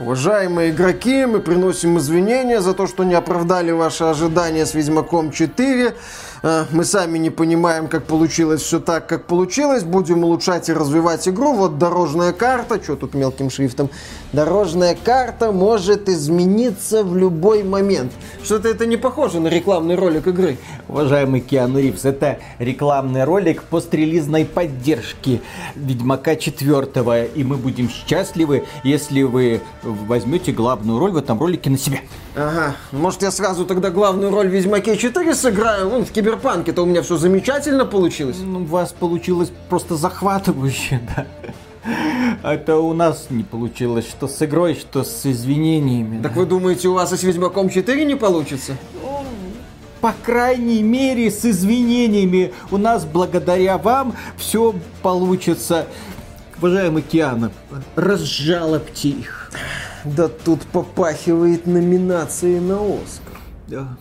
Уважаемые игроки, мы приносим извинения за то, что не оправдали ваши ожидания с Ведьмаком 4. Э, мы сами не понимаем, как получилось все так, как получилось. Будем улучшать и развивать игру. Вот дорожная карта. Что тут мелким шрифтом? Дорожная карта может измениться в любой момент. Что-то это не похоже на рекламный ролик игры. Уважаемый Киану Ривз, это рекламный ролик пострелизной поддержки Ведьмака 4. И мы будем счастливы, если вы возьмете главную роль в этом ролике на себя. Ага, может я сразу тогда главную роль в Ведьмаке 4 сыграю? Ну, в Киберпанке-то у меня все замечательно получилось. Ну, у вас получилось просто захватывающе, да. Это у нас не получилось, что с игрой, что с извинениями. Так вы думаете, у вас и с Ведьмаком 4 не получится? по крайней мере, с извинениями. У нас благодаря вам все получится. Уважаемый Киана, разжалобьте их. Да тут попахивает номинацией на Оскар. Да.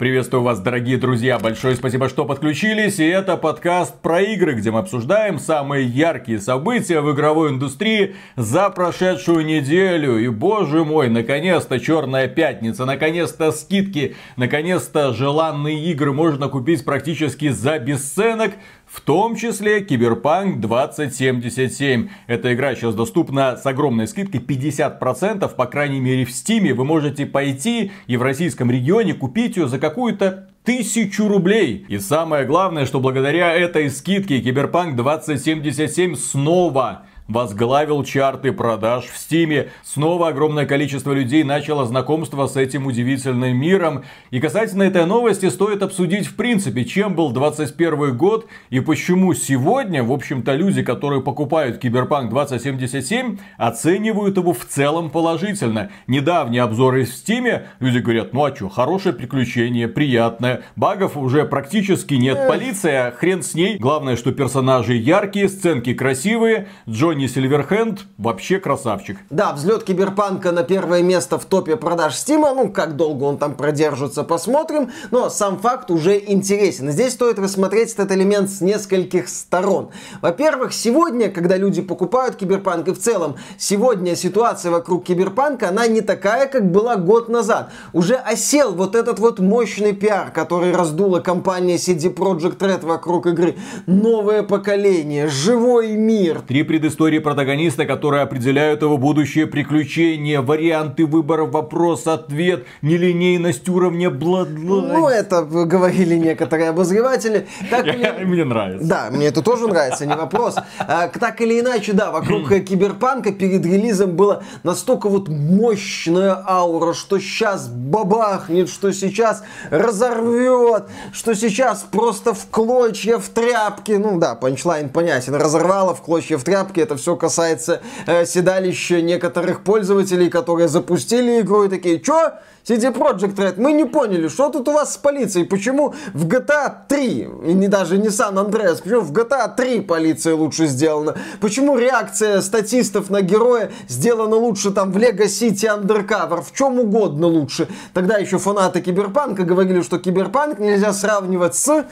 Приветствую вас, дорогие друзья. Большое спасибо, что подключились. И это подкаст про игры, где мы обсуждаем самые яркие события в игровой индустрии за прошедшую неделю. И, боже мой, наконец-то Черная Пятница, наконец-то скидки, наконец-то желанные игры можно купить практически за бесценок. В том числе Киберпанк 2077. Эта игра сейчас доступна с огромной скидкой 50%, по крайней мере в Стиме. Вы можете пойти и в российском регионе купить ее за какую-то тысячу рублей. И самое главное, что благодаря этой скидке Киберпанк 2077 снова возглавил чарты продаж в Стиме. Снова огромное количество людей начало знакомство с этим удивительным миром. И касательно этой новости стоит обсудить в принципе, чем был 21 год и почему сегодня, в общем-то, люди, которые покупают Киберпанк 2077, оценивают его в целом положительно. Недавние обзоры в Стиме, люди говорят, ну а что, хорошее приключение, приятное, багов уже практически нет, полиция, хрен с ней. Главное, что персонажи яркие, сценки красивые, Джонни Джонни Сильверхенд вообще красавчик. Да, взлет Киберпанка на первое место в топе продаж Стима. Ну, как долго он там продержится, посмотрим. Но сам факт уже интересен. Здесь стоит рассмотреть этот элемент с нескольких сторон. Во-первых, сегодня, когда люди покупают Киберпанк и в целом, сегодня ситуация вокруг Киберпанка, она не такая, как была год назад. Уже осел вот этот вот мощный пиар, который раздула компания CD Projekt Red вокруг игры. Новое поколение, живой мир. Три предыстории истории протагониста, которые определяют его будущее приключения, варианты выбора, вопрос-ответ, нелинейность уровня, бла-бла. Ну, это говорили некоторые обозреватели. Так мне... мне нравится. Да, мне это тоже нравится, не вопрос. А, так или иначе, да, вокруг Киберпанка перед релизом было настолько вот мощная аура, что сейчас бабахнет, что сейчас разорвет, что сейчас просто в клочья, в тряпки. Ну да, панчлайн понятен. Разорвала в клочья, в тряпки. Это все касается э, седалища некоторых пользователей, которые запустили игру и такие, чё? CD Project Red, мы не поняли, что тут у вас с полицией, почему в GTA 3, и не даже не Andreas, почему в GTA 3 полиция лучше сделана, почему реакция статистов на героя сделана лучше там в Lego City Undercover, в чем угодно лучше. Тогда еще фанаты Киберпанка говорили, что Киберпанк нельзя сравнивать с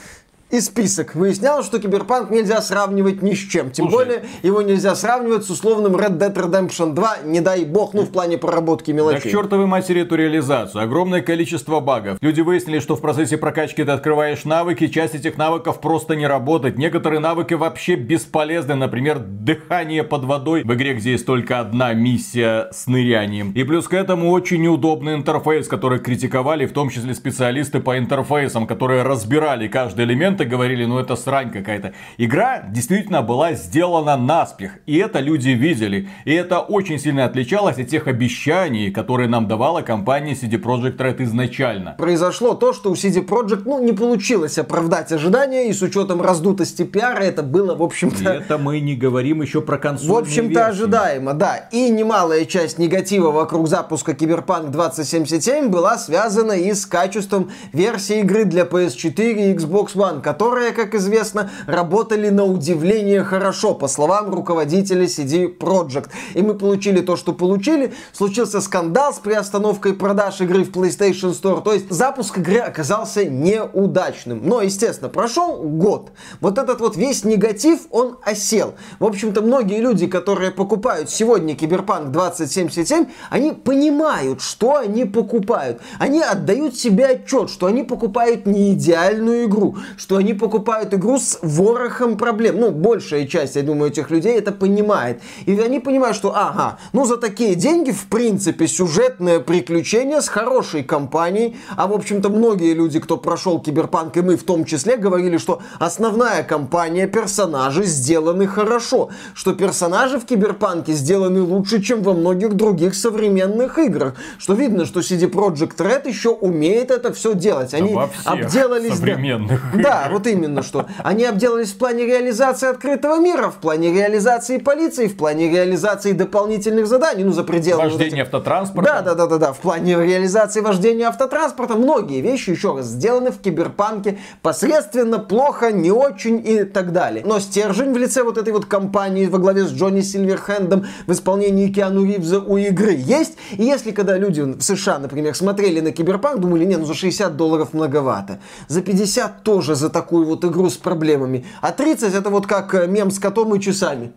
и список. Выяснялось, что Киберпанк нельзя сравнивать ни с чем. Тем Слушай, более, его нельзя сравнивать с условным Red Dead Redemption 2, не дай бог, ну, в плане проработки мелочей. Да к чертовой матери эту реализацию. Огромное количество багов. Люди выяснили, что в процессе прокачки ты открываешь навыки, часть этих навыков просто не работает. Некоторые навыки вообще бесполезны. Например, дыхание под водой в игре, где есть только одна миссия с нырянием. И плюс к этому очень неудобный интерфейс, который критиковали, в том числе специалисты по интерфейсам, которые разбирали каждый элемент моменты говорили, ну это срань какая-то. Игра действительно была сделана наспех. И это люди видели. И это очень сильно отличалось от тех обещаний, которые нам давала компания CD Projekt Red изначально. Произошло то, что у CD Projekt ну, не получилось оправдать ожидания. И с учетом раздутости пиара это было, в общем-то... И это мы не говорим еще про консольные В общем-то ожидаемо, да. И немалая часть негатива вокруг запуска Cyberpunk 2077 была связана и с качеством версии игры для PS4 и Xbox One, которые, как известно, работали на удивление хорошо, по словам руководителя CD Projekt. И мы получили то, что получили. Случился скандал с приостановкой продаж игры в PlayStation Store. То есть запуск игры оказался неудачным. Но, естественно, прошел год. Вот этот вот весь негатив, он осел. В общем-то, многие люди, которые покупают сегодня Киберпанк 2077, они понимают, что они покупают. Они отдают себе отчет, что они покупают не идеальную игру, что они покупают игру с ворохом проблем. Ну, большая часть, я думаю, этих людей это понимает. И они понимают, что, ага, ну за такие деньги, в принципе, сюжетное приключение с хорошей кампанией, а, в общем-то, многие люди, кто прошел Киберпанк, и мы в том числе, говорили, что основная кампания, персонажи сделаны хорошо, что персонажи в Киберпанке сделаны лучше, чем во многих других современных играх, что видно, что CD Projekt Red еще умеет это все делать. Они всех обделались... современных Да, вот именно что. Они обделались в плане реализации открытого мира, в плане реализации полиции, в плане реализации дополнительных заданий, ну, за пределами... вот Вождение этих- автотранспорта. Да, да, да, да, да. В плане реализации вождения автотранспорта многие вещи, еще раз, сделаны в киберпанке посредственно, плохо, не очень и так далее. Но стержень в лице вот этой вот компании во главе с Джонни Сильверхендом в исполнении Киану Ривза у игры есть. И если когда люди в США, например, смотрели на киберпанк, думали, не, ну за 60 долларов многовато. За 50 тоже за такую вот игру с проблемами. А 30 это вот как э, мем с котом и часами.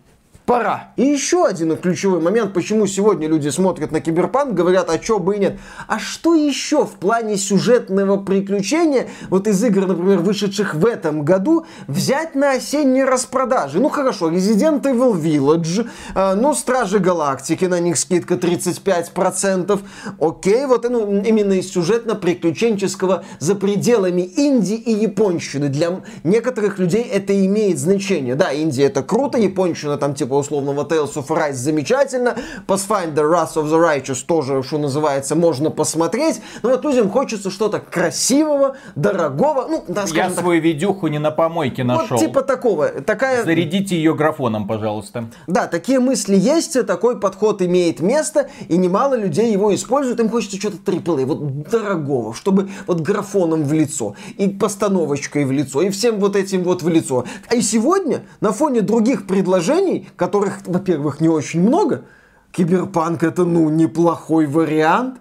Пора. И еще один ключевой момент, почему сегодня люди смотрят на Киберпанк, говорят, а чё бы и нет. А что еще в плане сюжетного приключения, вот из игр, например, вышедших в этом году, взять на осенние распродажи? Ну хорошо, Resident Evil Village, э, ну Стражи Галактики, на них скидка 35%. Окей, вот ну, именно из сюжетно-приключенческого за пределами Индии и японщины. Для некоторых людей это имеет значение. Да, Индия это круто, японщина там типа условного Tales of Rise замечательно, Pathfinder Wrath of the Righteous тоже, что называется, можно посмотреть. Но вот людям хочется что-то красивого, дорогого, ну, да, Я так, свою видюху не на помойке нашел. вот типа такого. Такая... Зарядите ее графоном, пожалуйста. Да, такие мысли есть, такой подход имеет место, и немало людей его используют. Им хочется что-то AAA, вот дорогого, чтобы вот графоном в лицо, и постановочкой в лицо, и всем вот этим вот в лицо. А и сегодня, на фоне других предложений, которых, во-первых, не очень много, Киберпанк это, ну, неплохой вариант.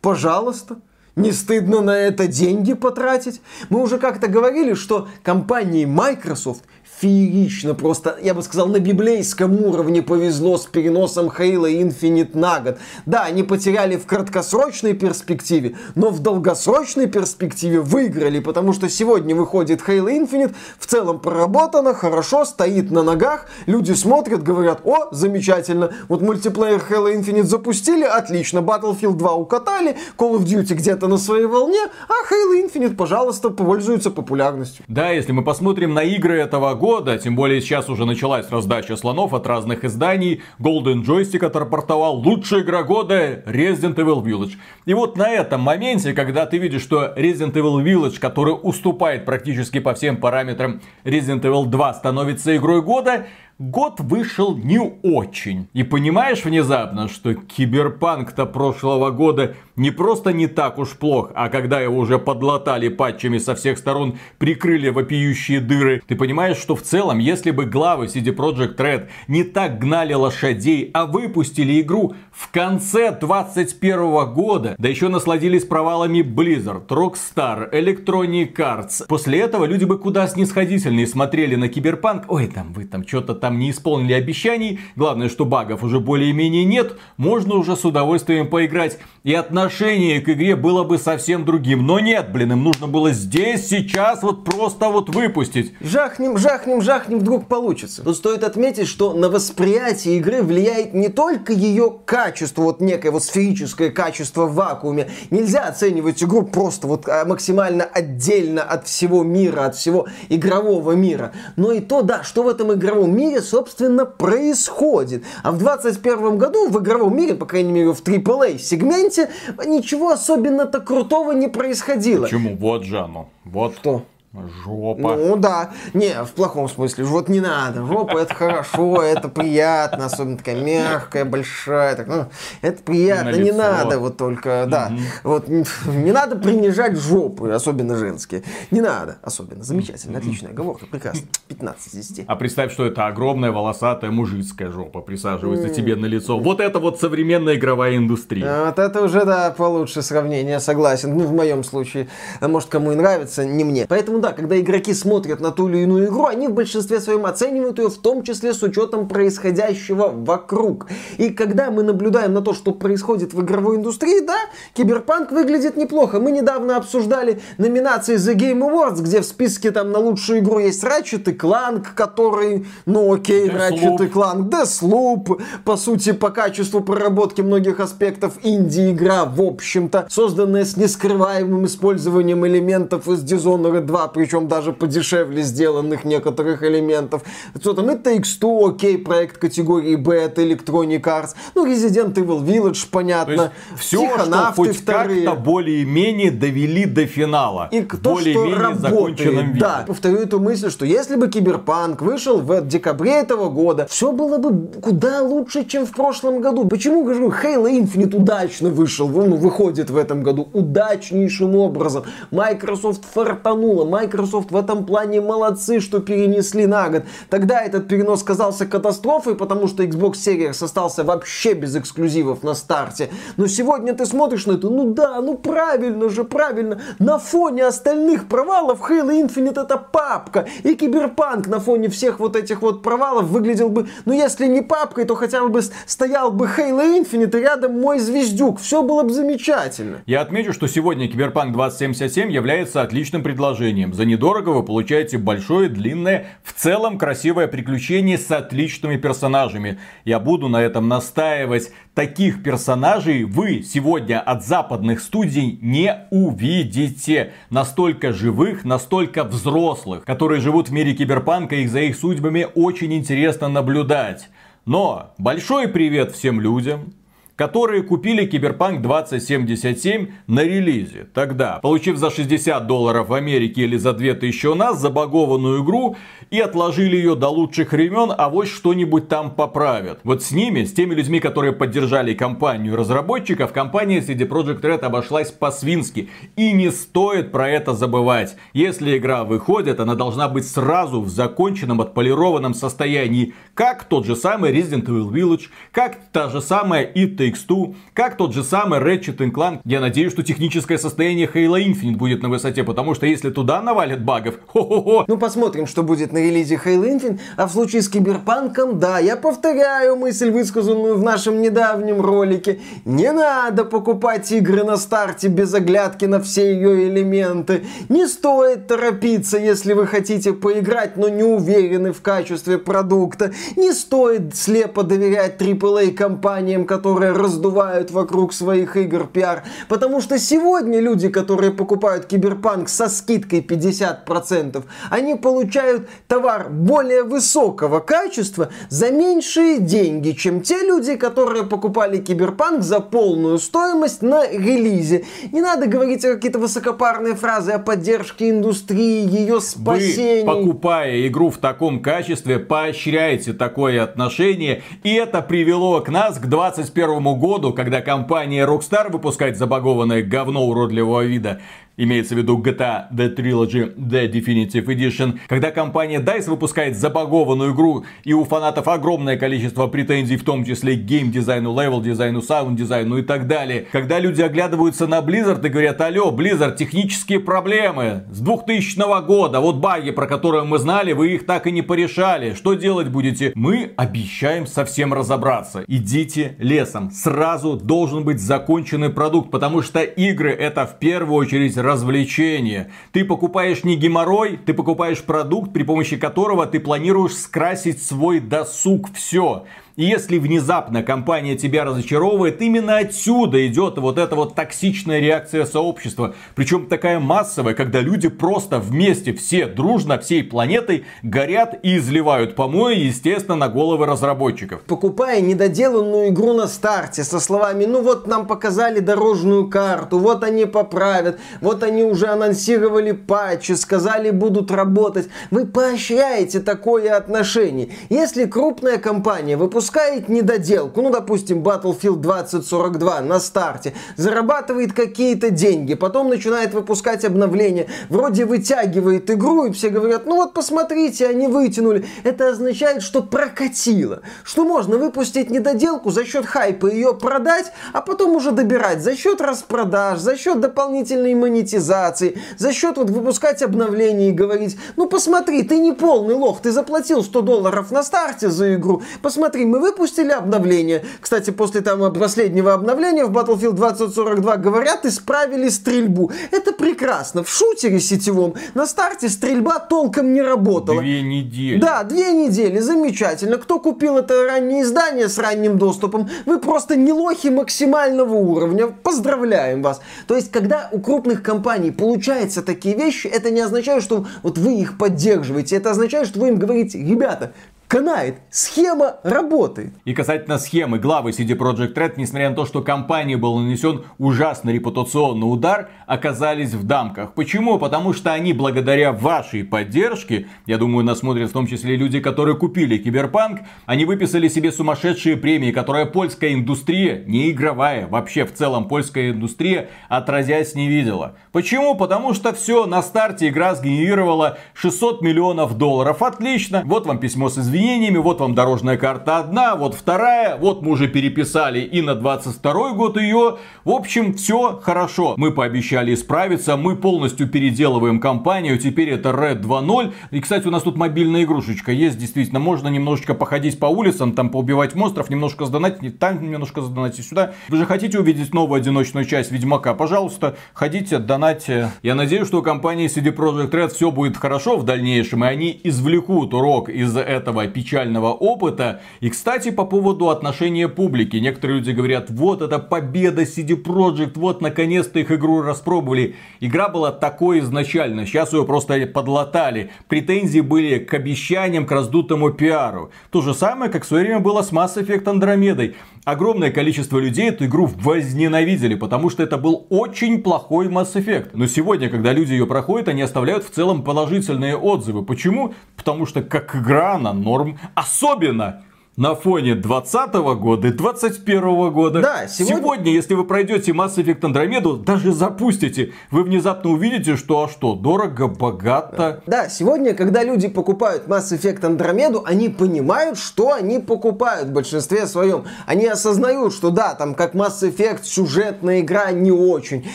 Пожалуйста. Не стыдно на это деньги потратить? Мы уже как-то говорили, что компании Microsoft феерично, просто, я бы сказал, на библейском уровне повезло с переносом Halo Infinite на год. Да, они потеряли в краткосрочной перспективе, но в долгосрочной перспективе выиграли, потому что сегодня выходит Halo Infinite, в целом проработано, хорошо, стоит на ногах, люди смотрят, говорят, о, замечательно, вот мультиплеер Halo Infinite запустили, отлично, Battlefield 2 укатали, Call of Duty где-то на своей волне, а Halo Infinite, пожалуйста, пользуется популярностью. Да, если мы посмотрим на игры этого года, тем более сейчас уже началась раздача слонов от разных изданий, Golden Joystick отрапортовал лучшая игра года Resident Evil Village. И вот на этом моменте, когда ты видишь, что Resident Evil Village, который уступает практически по всем параметрам Resident Evil 2, становится игрой года, год вышел не очень. И понимаешь внезапно, что киберпанк-то прошлого года не просто не так уж плох, а когда его уже подлатали патчами со всех сторон, прикрыли вопиющие дыры, ты понимаешь, что в целом, если бы главы CD Projekt Red не так гнали лошадей, а выпустили игру в конце 21 года, да еще насладились провалами Blizzard, Rockstar, Electronic Arts, после этого люди бы куда снисходительнее смотрели на киберпанк, ой, там вы там что-то там не исполнили обещаний, главное, что багов уже более-менее нет, можно уже с удовольствием поиграть. И отношение к игре было бы совсем другим. Но нет, блин, им нужно было здесь, сейчас вот просто вот выпустить. Жахнем, жахнем, жахнем, вдруг получится. Тут стоит отметить, что на восприятие игры влияет не только ее качество, вот некое вот сферическое качество в вакууме. Нельзя оценивать игру просто вот а, максимально отдельно от всего мира, от всего игрового мира. Но и то, да, что в этом игровом мире, собственно, происходит. А в 21 году в игровом мире, по крайней мере в AAA сегменте, ничего особенно-то крутого не происходило. Почему? Вот же оно. Вот. Что? Жопа. Ну да, не, в плохом смысле, вот не надо, жопа это хорошо, это приятно, особенно такая мягкая, большая, так, ну, это приятно, не надо вот только, да, вот не надо принижать жопы, особенно женские, не надо, особенно, замечательно, отличная оговорка, прекрасно, 15 из 10. А представь, что это огромная волосатая мужицкая жопа присаживается тебе на лицо. Вот это вот современная игровая индустрия. Вот это уже, да, получше сравнение, согласен. Ну, в моем случае, а может, кому и нравится, не мне. Поэтому, да, когда игроки смотрят на ту или иную игру, они в большинстве своем оценивают ее в том числе с учетом происходящего вокруг. И когда мы наблюдаем на то, что происходит в игровой индустрии, да, Киберпанк выглядит неплохо. Мы недавно обсуждали номинации The Game Awards, где в списке там на лучшую игру есть Ratchet и Clank, который, ну окей, Deathloop. Ratchet и Clank, Deathloop, по сути, по качеству проработки многих аспектов инди-игра, в общем-то, созданная с нескрываемым использованием элементов из Dishonored 2, причем даже подешевле сделанных некоторых элементов. Что там, это X2, окей, проект категории B, это Electronic Arts, ну, Resident Evil Village, понятно, все, что хоть вторые. как-то более-менее довели до финала. И в то, что более-менее законченном виде. Да, повторю эту мысль, что если бы Киберпанк вышел в декабре этого года, все было бы куда лучше, чем в прошлом году. Почему, говорю, Halo Infinite удачно вышел, ну, выходит в этом году удачнейшим образом. Microsoft фартанула, Microsoft в этом плане молодцы, что перенесли на год. Тогда этот перенос казался катастрофой, потому что Xbox Series остался вообще без эксклюзивов на старте. Но сегодня ты смотришь на это, ну да, ну правильно же, правильно. На фоне остальных провалов Halo Infinite это папка. И Киберпанк на фоне всех вот этих вот провалов выглядел бы, ну если не папкой, то хотя бы стоял бы Halo Infinite и рядом мой звездюк. Все было бы замечательно. Я отмечу, что сегодня Киберпанк 2077 является отличным предложением. За недорого вы получаете большое, длинное, в целом красивое приключение с отличными персонажами. Я буду на этом настаивать. Таких персонажей вы сегодня от западных студий не увидите. Настолько живых, настолько взрослых, которые живут в мире Киберпанка, и за их судьбами очень интересно наблюдать. Но большой привет всем людям, которые купили Киберпанк 2077 на релизе. Тогда, получив за 60 долларов в Америке или за 2000 у нас забагованную игру и отложили ее до лучших времен, а вот что-нибудь там поправят. Вот с ними, с теми людьми, которые поддержали компанию разработчиков, компания CD Projekt Red обошлась по-свински. И не стоит про это забывать. Если игра выходит, она должна быть сразу в законченном, отполированном состоянии. Как тот же самый Resident Evil Village, как та же самая It Takes Two, как тот же самый Ratchet Clank. Я надеюсь, что техническое состояние Halo Infinite будет на высоте, потому что если туда навалят багов, хо-хо-хо, Ну, посмотрим, что будет на релизе Halo Infinite. А в случае с Киберпанком, да, я повторяю мысль, высказанную в нашем недавнем ролике. Не надо покупать игры на старте без оглядки на все ее элементы. Не стоит торопиться, если вы хотите поиграть, но не уверены в качестве продукта. Не стоит слепо доверять AAA компаниям, которые раздувают вокруг своих игр пиар. Потому что сегодня люди, которые покупают Киберпанк со скидкой 50%, они получают товар более высокого качества за меньшие деньги, чем те люди, которые покупали Киберпанк за полную стоимость на релизе. Не надо говорить какие-то высокопарные фразы о поддержке индустрии, ее спасении. Вы, покупая игру в таком качестве, поощряете такое отношение. И это привело к нас к 21 году, когда компания Rockstar выпускает забагованное говно уродливого вида. Имеется в виду GTA The Trilogy The Definitive Edition. Когда компания DICE выпускает забагованную игру, и у фанатов огромное количество претензий, в том числе к геймдизайну, левел-дизайну, саунд-дизайну и так далее. Когда люди оглядываются на Blizzard и говорят, алло, Blizzard, технические проблемы с 2000 года, вот баги, про которые мы знали, вы их так и не порешали. Что делать будете? Мы обещаем со всем разобраться. Идите лесом. Сразу должен быть законченный продукт, потому что игры это в первую очередь развлечение. Ты покупаешь не геморрой, ты покупаешь продукт, при помощи которого ты планируешь скрасить свой досуг. Все. И если внезапно компания тебя разочаровывает, именно отсюда идет вот эта вот токсичная реакция сообщества. Причем такая массовая, когда люди просто вместе, все дружно, всей планетой горят и изливают помои, естественно, на головы разработчиков. покупая недоделанную игру на старте со словами, ну вот нам показали дорожную карту, вот они поправят, вот они уже анонсировали патчи, сказали будут работать. Вы поощряете такое отношение. Если крупная компания выпускает недоделку, ну, допустим, Battlefield 2042 на старте, зарабатывает какие-то деньги, потом начинает выпускать обновления, вроде вытягивает игру, и все говорят, ну вот посмотрите, они вытянули. Это означает, что прокатило, что можно выпустить недоделку за счет хайпа, ее продать, а потом уже добирать. За счет распродаж, за счет дополнительной монетизации, за счет вот выпускать обновления и говорить, ну посмотри, ты не полный лох, ты заплатил 100 долларов на старте за игру, посмотри, мы выпустили обновление. Кстати, после там последнего обновления в Battlefield 2042 говорят, исправили стрельбу. Это прекрасно. В шутере сетевом на старте стрельба толком не работала. Две недели. Да, две недели, замечательно. Кто купил это раннее издание с ранним доступом, вы просто не лохи максимального уровня. Поздравляем вас. То есть, когда у крупных компаний получаются такие вещи, это не означает, что вот вы их поддерживаете. Это означает, что вы им говорите, ребята, канает. Схема работает. И касательно схемы главы CD Projekt Red, несмотря на то, что компании был нанесен ужасный репутационный удар, оказались в дамках. Почему? Потому что они благодаря вашей поддержке, я думаю, нас смотрят в том числе люди, которые купили Киберпанк, они выписали себе сумасшедшие премии, которые польская индустрия, не игровая, вообще в целом польская индустрия, отродясь не видела. Почему? Потому что все, на старте игра сгенерировала 600 миллионов долларов. Отлично. Вот вам письмо с извинениями изменениями. Вот вам дорожная карта одна, вот вторая. Вот мы уже переписали и на 22 год ее. В общем, все хорошо. Мы пообещали исправиться. Мы полностью переделываем компанию. Теперь это Red 2.0. И, кстати, у нас тут мобильная игрушечка есть. Действительно, можно немножечко походить по улицам, там поубивать монстров, немножко сдонатить, там немножко сдонатить сюда. Вы же хотите увидеть новую одиночную часть Ведьмака? Пожалуйста, ходите, донатьте. Я надеюсь, что у компании CD Projekt Red все будет хорошо в дальнейшем, и они извлекут урок из этого печального опыта. И, кстати, по поводу отношения публики. Некоторые люди говорят, вот это победа CD Projekt, вот наконец-то их игру распробовали. Игра была такой изначально, сейчас ее просто подлатали. Претензии были к обещаниям, к раздутому пиару. То же самое, как в свое время было с Mass Effect Andromeda. Огромное количество людей эту игру возненавидели, потому что это был очень плохой Mass Effect. Но сегодня, когда люди ее проходят, они оставляют в целом положительные отзывы. Почему? Потому что как игра она норм. Особенно на фоне 20 года и 21 года. Да, сегодня... сегодня, если вы пройдете Mass Effect Andromeda, даже запустите, вы внезапно увидите, что а что, дорого, богато. Да, сегодня, когда люди покупают Mass Effect Andromeda, они понимают, что они покупают в большинстве своем. Они осознают, что да, там как Mass Effect сюжетная игра не очень.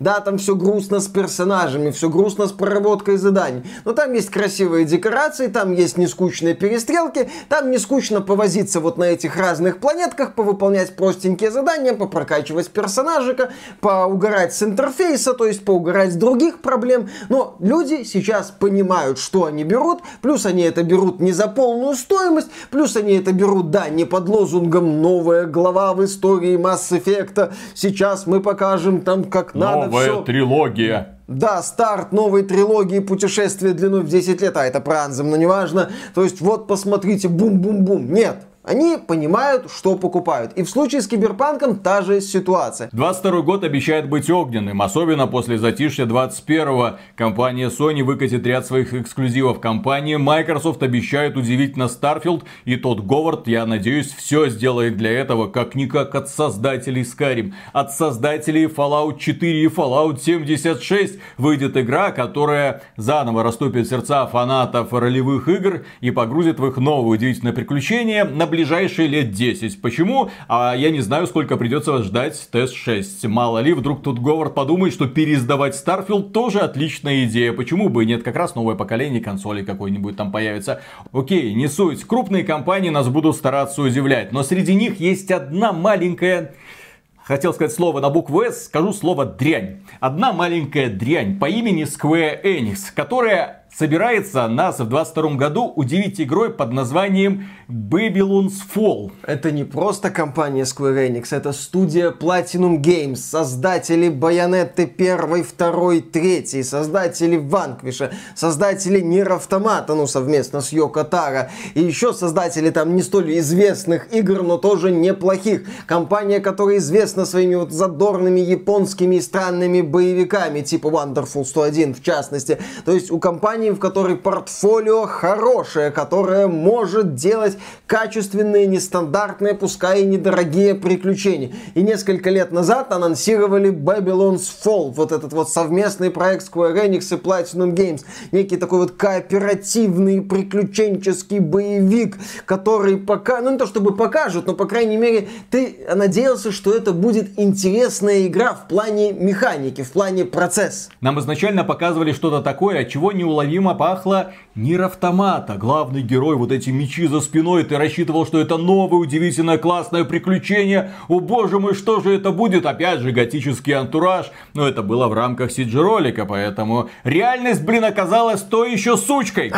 Да, там все грустно с персонажами, все грустно с проработкой заданий. Но там есть красивые декорации, там есть нескучные перестрелки, там не скучно повозиться вот на этих разных планетках, повыполнять простенькие задания, попрокачивать персонажика, поугарать с интерфейса, то есть поугарать с других проблем. Но люди сейчас понимают, что они берут, плюс они это берут не за полную стоимость, плюс они это берут, да, не под лозунгом «Новая глава в истории Mass Effect», сейчас мы покажем там, как надо Новая все. трилогия. Да, старт новой трилогии путешествия длиной в 10 лет, а это про Анзем, но неважно. То есть вот посмотрите, бум-бум-бум. Нет, они понимают, что покупают. И в случае с Киберпанком та же ситуация. 22 год обещает быть огненным, особенно после затишья 21-го. Компания Sony выкатит ряд своих эксклюзивов. Компания Microsoft обещает удивить на Starfield. И тот Говард, я надеюсь, все сделает для этого, как-никак от создателей Skyrim. От создателей Fallout 4 и Fallout 76 выйдет игра, которая заново растопит сердца фанатов ролевых игр и погрузит в их новые удивительные приключения на ближайшие лет 10. Почему? А я не знаю, сколько придется ждать тест 6. Мало ли, вдруг тут Говард подумает, что переиздавать Starfield тоже отличная идея. Почему бы и нет? Как раз новое поколение консолей какой-нибудь там появится. Окей, не суть. Крупные компании нас будут стараться удивлять. Но среди них есть одна маленькая хотел сказать слово на букву S, скажу слово дрянь. Одна маленькая дрянь по имени Square Enix, которая собирается нас в 22 году удивить игрой под названием Babylon's Fall. Это не просто компания Square Enix, это студия Platinum Games, создатели Байонетты 1, 2, 3, создатели Ванквиша, создатели Нир Автомата, ну, совместно с Йоко Таро, и еще создатели там не столь известных игр, но тоже неплохих. Компания, которая известна своими вот задорными японскими и странными боевиками, типа Wonderful 101 в частности. То есть у компании, в которой портфолио хорошее, которое может делать качественные, нестандартные, пускай и недорогие приключения. И несколько лет назад анонсировали Babylon's Fall, вот этот вот совместный проект Square Enix и Platinum Games. Некий такой вот кооперативный приключенческий боевик, который пока, ну не то чтобы покажут, но по крайней мере ты надеялся, что это будет интересная игра в плане механики, в плане процесс. Нам изначально показывали что-то такое, от чего неуловимо пахло Нир Автомата. Главный герой, вот эти мечи за спиной, ты рассчитывал, что это новое, удивительное, классное приключение. О боже мой, что же это будет? Опять же, готический антураж. Но это было в рамках CG ролика, поэтому реальность, блин, оказалась то еще сучкой.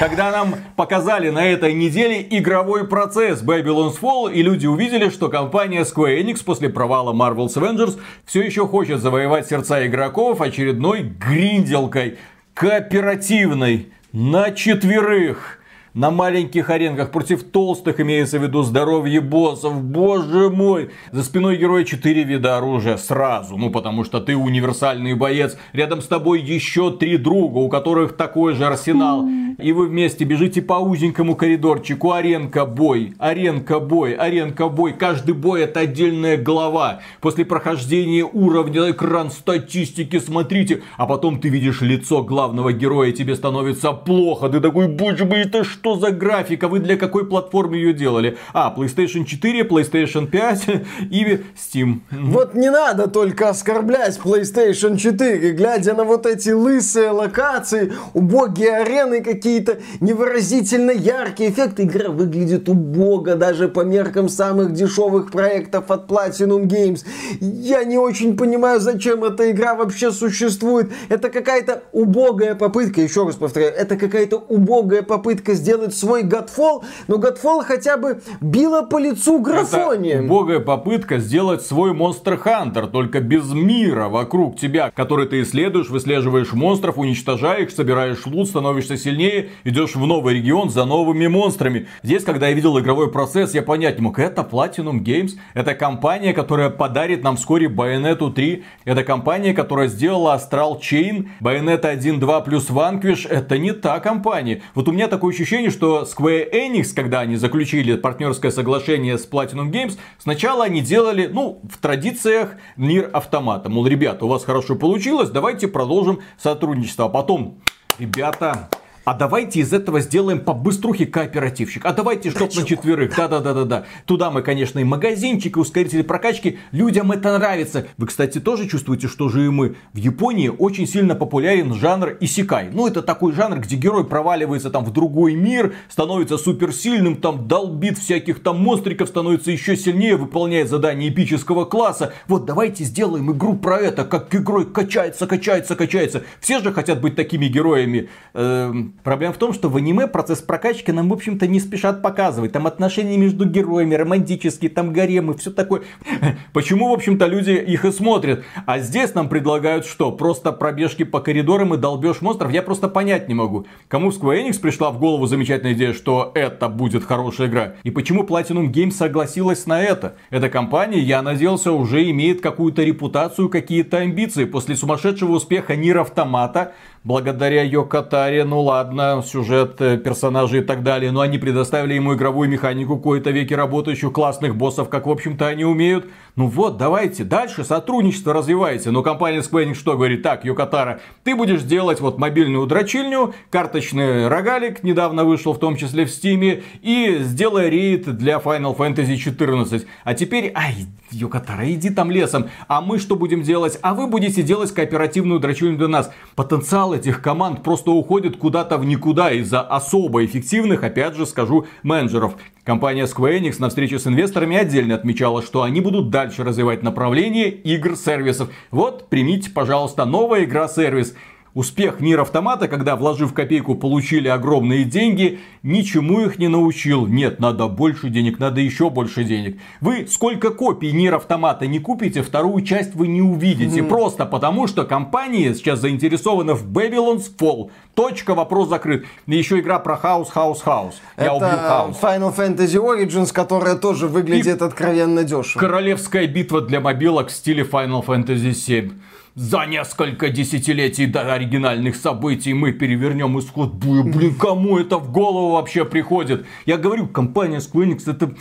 Когда нам показали на этой неделе игровой процесс Babylon's Fall, и люди увидели, что компания Square Enix после провала Marvel's Avengers все еще хочет завоевать сердца игроков очередной гринделкой кооперативной на четверых на маленьких аренках против толстых, имеется в виду здоровье боссов. Боже мой! За спиной героя 4 вида оружия сразу. Ну, потому что ты универсальный боец. Рядом с тобой еще три друга, у которых такой же арсенал. И вы вместе бежите по узенькому коридорчику. Аренка бой, аренка бой, аренка бой. Каждый бой это отдельная глава. После прохождения уровня экран статистики смотрите. А потом ты видишь лицо главного героя, тебе становится плохо. Ты такой, боже мой, это что? Что за графика? Вы для какой платформы ее делали? А, PlayStation 4, PlayStation 5 и Steam. Вот не надо только оскорблять PlayStation 4, глядя на вот эти лысые локации, убогие арены какие-то, невыразительно яркие эффекты. Игра выглядит убого даже по меркам самых дешевых проектов от Platinum Games. Я не очень понимаю, зачем эта игра вообще существует. Это какая-то убогая попытка, еще раз повторяю, это какая-то убогая попытка сделать делать свой Godfall, но Godfall хотя бы била по лицу графонием. Это убогая попытка сделать свой Monster Hunter, только без мира вокруг тебя, который ты исследуешь, выслеживаешь монстров, уничтожаешь, собираешь лут, становишься сильнее, идешь в новый регион за новыми монстрами. Здесь, когда я видел игровой процесс, я понять не мог, это Platinum Games, это компания, которая подарит нам вскоре Bayonetta 3, это компания, которая сделала Astral Chain, Bayonetta 1, 2 плюс Vanquish, это не та компания. Вот у меня такое ощущение, ощущение, что Square Enix, когда они заключили партнерское соглашение с Platinum Games, сначала они делали, ну, в традициях мир автомата. Мол, ребята, у вас хорошо получилось, давайте продолжим сотрудничество. А потом, ребята, а давайте из этого сделаем по быструхе кооперативчик. А давайте чтоб на четверых. Да-да-да-да-да. Туда мы, конечно, и магазинчик, и ускорители прокачки. Людям это нравится. Вы, кстати, тоже чувствуете, что же и мы. В Японии очень сильно популярен жанр исикай. Ну, это такой жанр, где герой проваливается там в другой мир, становится суперсильным, там долбит всяких там монстриков, становится еще сильнее, выполняет задания эпического класса. Вот давайте сделаем игру про это, как герой качается, качается, качается. Все же хотят быть такими героями. Эм, Проблема в том, что в аниме процесс прокачки нам, в общем-то, не спешат показывать. Там отношения между героями, романтические, там гаремы, все такое. Почему, в общем-то, люди их и смотрят? А здесь нам предлагают что? Просто пробежки по коридорам и долбеж монстров? Я просто понять не могу. Кому в Square Enix пришла в голову замечательная идея, что это будет хорошая игра? И почему Platinum Games согласилась на это? Эта компания, я надеялся, уже имеет какую-то репутацию, какие-то амбиции. После сумасшедшего успеха Нир Автомата благодаря Йокатаре, ну ладно, сюжет, э, персонажи и так далее, но они предоставили ему игровую механику, кое-то веки работающих классных боссов, как в общем-то они умеют. Ну вот, давайте, дальше сотрудничество развивайте. Но компания Square Enix что говорит? Так, Йокатара, ты будешь делать вот мобильную дрочильню, карточный рогалик, недавно вышел в том числе в Стиме, и сделай рейд для Final Fantasy 14. А теперь, ай, Йокатара, иди там лесом. А мы что будем делать? А вы будете делать кооперативную дрочильню для нас. Потенциал этих команд просто уходит куда-то в никуда из-за особо эффективных, опять же скажу, менеджеров. Компания Square Enix на встрече с инвесторами отдельно отмечала, что они будут дальше развивать направление игр-сервисов. Вот, примите, пожалуйста, новая игра-сервис. Успех Нир Автомата, когда вложив копейку получили огромные деньги, ничему их не научил. Нет, надо больше денег, надо еще больше денег. Вы сколько копий Нир Автомата не купите, вторую часть вы не увидите. Просто потому, что компания сейчас заинтересована в Babylon's Fall. Точка, вопрос закрыт. И еще игра про хаос, хаос, хаос. Я убью хаос. Final Fantasy Origins, которая тоже выглядит И откровенно дешево. Королевская битва для мобилок в стиле Final Fantasy 7 за несколько десятилетий до оригинальных событий мы перевернем исход боя. Блин, кому это в голову вообще приходит? Я говорю, компания Square Enix это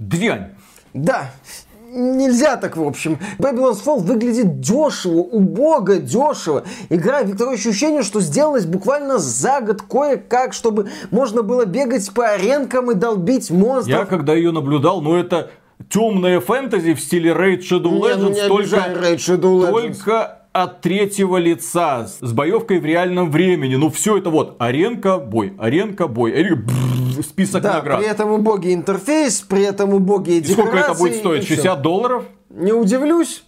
дрянь. Да, нельзя так, в общем. Babylon's Fall выглядит дешево, убого, дешево. Игра, такое ощущение, что сделалась буквально за год кое-как, чтобы можно было бегать по аренкам и долбить монстров. Я когда ее наблюдал, ну это темное фэнтези в стиле Raid Shadow Legends, не, не только, Raid Shadow Legends. только от третьего лица, с боевкой в реальном времени. Ну, все это вот, аренка, бой, аренка, бой, бррр, список да, наград. при этом убогий интерфейс, при этом убогие декорации. И сколько это будет стоить? 60 долларов? Не удивлюсь.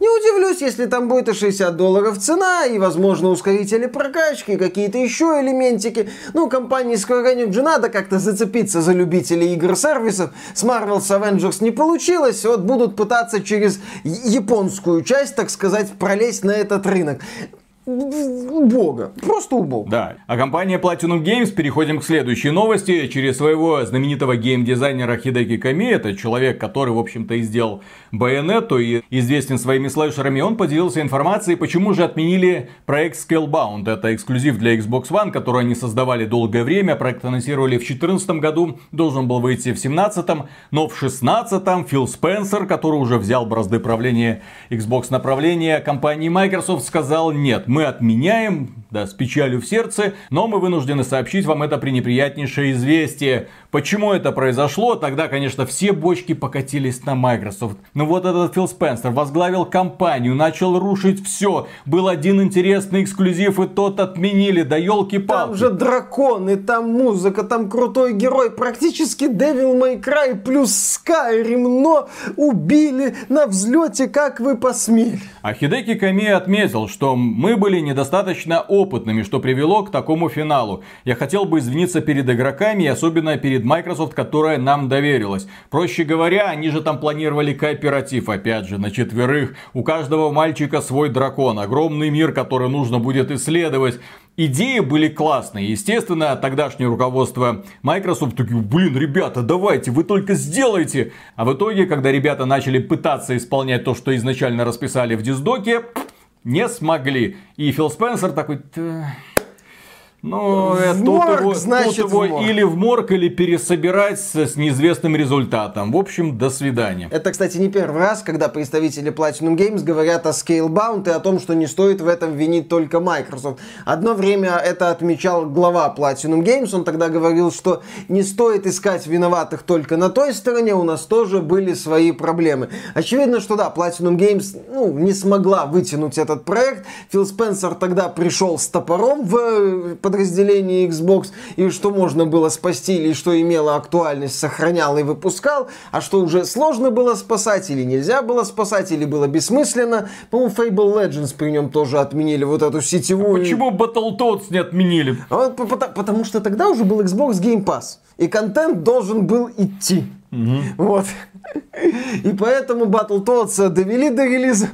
Не удивлюсь, если там будет и 60 долларов цена, и, возможно, ускорители прокачки, какие-то еще элементики. Ну, компании Square Enix же надо как-то зацепиться за любителей игр-сервисов. С Marvel's Avengers не получилось, вот будут пытаться через японскую часть, так сказать, пролезть на этот рынок убого. Просто убого. Да. А компания Platinum Games, переходим к следующей новости. Через своего знаменитого геймдизайнера Хидеки Ками, это человек, который, в общем-то, и сделал Bayonetta и известен своими слэшерами, он поделился информацией, почему же отменили проект Scalebound. Это эксклюзив для Xbox One, который они создавали долгое время. Проект анонсировали в 2014 году, должен был выйти в 2017, но в 2016 Фил Спенсер, который уже взял бразды правления Xbox направления компании Microsoft, сказал нет, мы отменяем, да, с печалью в сердце, но мы вынуждены сообщить вам это пренеприятнейшее известие. Почему это произошло? Тогда, конечно, все бочки покатились на Microsoft. Но вот этот Фил Спенсер возглавил компанию, начал рушить все. Был один интересный эксклюзив, и тот отменили, да елки-палки. Там же драконы, там музыка, там крутой герой, практически Devil May Cry плюс Skyrim, но убили на взлете, как вы посмели. А Хидеки Ками отметил, что мы были недостаточно опытными, что привело к такому финалу. Я хотел бы извиниться перед игроками и особенно перед Microsoft, которая нам доверилась. Проще говоря, они же там планировали кооператив, опять же, на четверых. У каждого мальчика свой дракон, огромный мир, который нужно будет исследовать. Идеи были классные. Естественно, тогдашнее руководство Microsoft такие, блин, ребята, давайте, вы только сделайте. А в итоге, когда ребята начали пытаться исполнять то, что изначально расписали в диздоке, не смогли. И Фил Спенсер такой... Ну, в тут морг, его, значит, тут его в или в морг, или пересобирать с, с неизвестным результатом. В общем, до свидания. Это, кстати, не первый раз, когда представители Platinum Games говорят о Scalebound и о том, что не стоит в этом винить только Microsoft. Одно время это отмечал глава Platinum Games. Он тогда говорил, что не стоит искать виноватых только на той стороне, у нас тоже были свои проблемы. Очевидно, что да, Platinum Games ну, не смогла вытянуть этот проект. Фил Спенсер тогда пришел с топором в подразделении Xbox, и что можно было спасти, или что имело актуальность, сохранял и выпускал, а что уже сложно было спасать, или нельзя было спасать, или было бессмысленно. По-моему, Fable Legends при нем тоже отменили вот эту сетевую... А почему Battletoads не отменили? А, потому, потому что тогда уже был Xbox Game Pass, и контент должен был идти. Угу. Вот. И поэтому Battletoads довели до релиза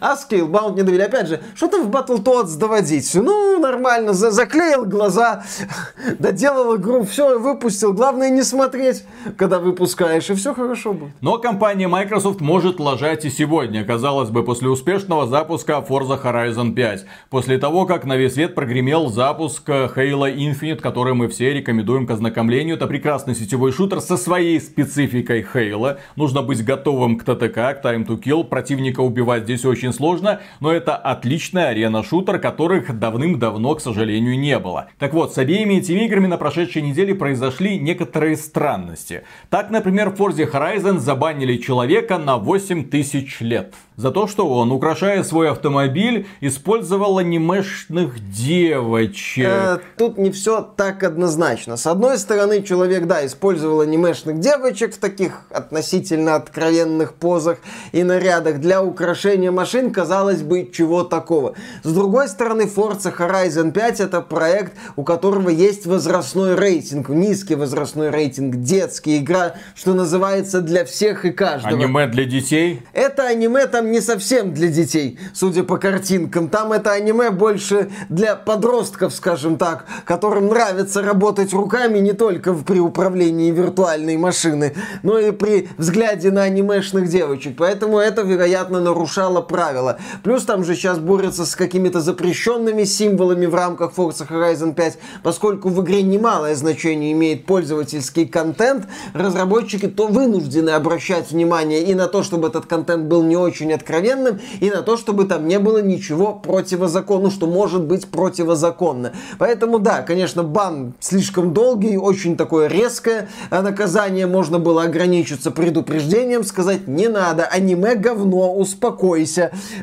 а Scalebound не довели. Опять же, что там в Battletoads доводить? Ну, нормально, за заклеил глаза, доделал игру, все, выпустил. Главное не смотреть, когда выпускаешь, и все хорошо будет. Но компания Microsoft может лажать и сегодня. Казалось бы, после успешного запуска Forza Horizon 5. После того, как на весь свет прогремел запуск Halo Infinite, который мы все рекомендуем к ознакомлению. Это прекрасный сетевой шутер со своей спецификой Halo. Нужно быть готовым к ТТК, к Time to Kill. Противника убивать здесь здесь очень сложно, но это отличная арена-шутер, которых давным-давно, к сожалению, не было. Так вот, с обеими этими играми на прошедшей неделе произошли некоторые странности. Так, например, в Forza Horizon забанили человека на 8000 лет. За то, что он, украшая свой автомобиль, использовал анимешных девочек. Э, тут не все так однозначно. С одной стороны, человек, да, использовал анимешных девочек в таких относительно откровенных позах и нарядах для украшения использования машин, казалось бы, чего такого. С другой стороны, Forza Horizon 5 это проект, у которого есть возрастной рейтинг, низкий возрастной рейтинг, детский, игра, что называется, для всех и каждого. Аниме для детей? Это аниме там не совсем для детей, судя по картинкам. Там это аниме больше для подростков, скажем так, которым нравится работать руками не только при управлении виртуальной машины, но и при взгляде на анимешных девочек. Поэтому это, вероятно, нарушало правила. Плюс там же сейчас борются с какими-то запрещенными символами в рамках Forza Horizon 5, поскольку в игре немалое значение имеет пользовательский контент, разработчики то вынуждены обращать внимание и на то, чтобы этот контент был не очень откровенным, и на то, чтобы там не было ничего противозаконного, что может быть противозаконно. Поэтому да, конечно, бан слишком долгий, очень такое резкое наказание, можно было ограничиться предупреждением, сказать не надо, аниме говно, успокойся,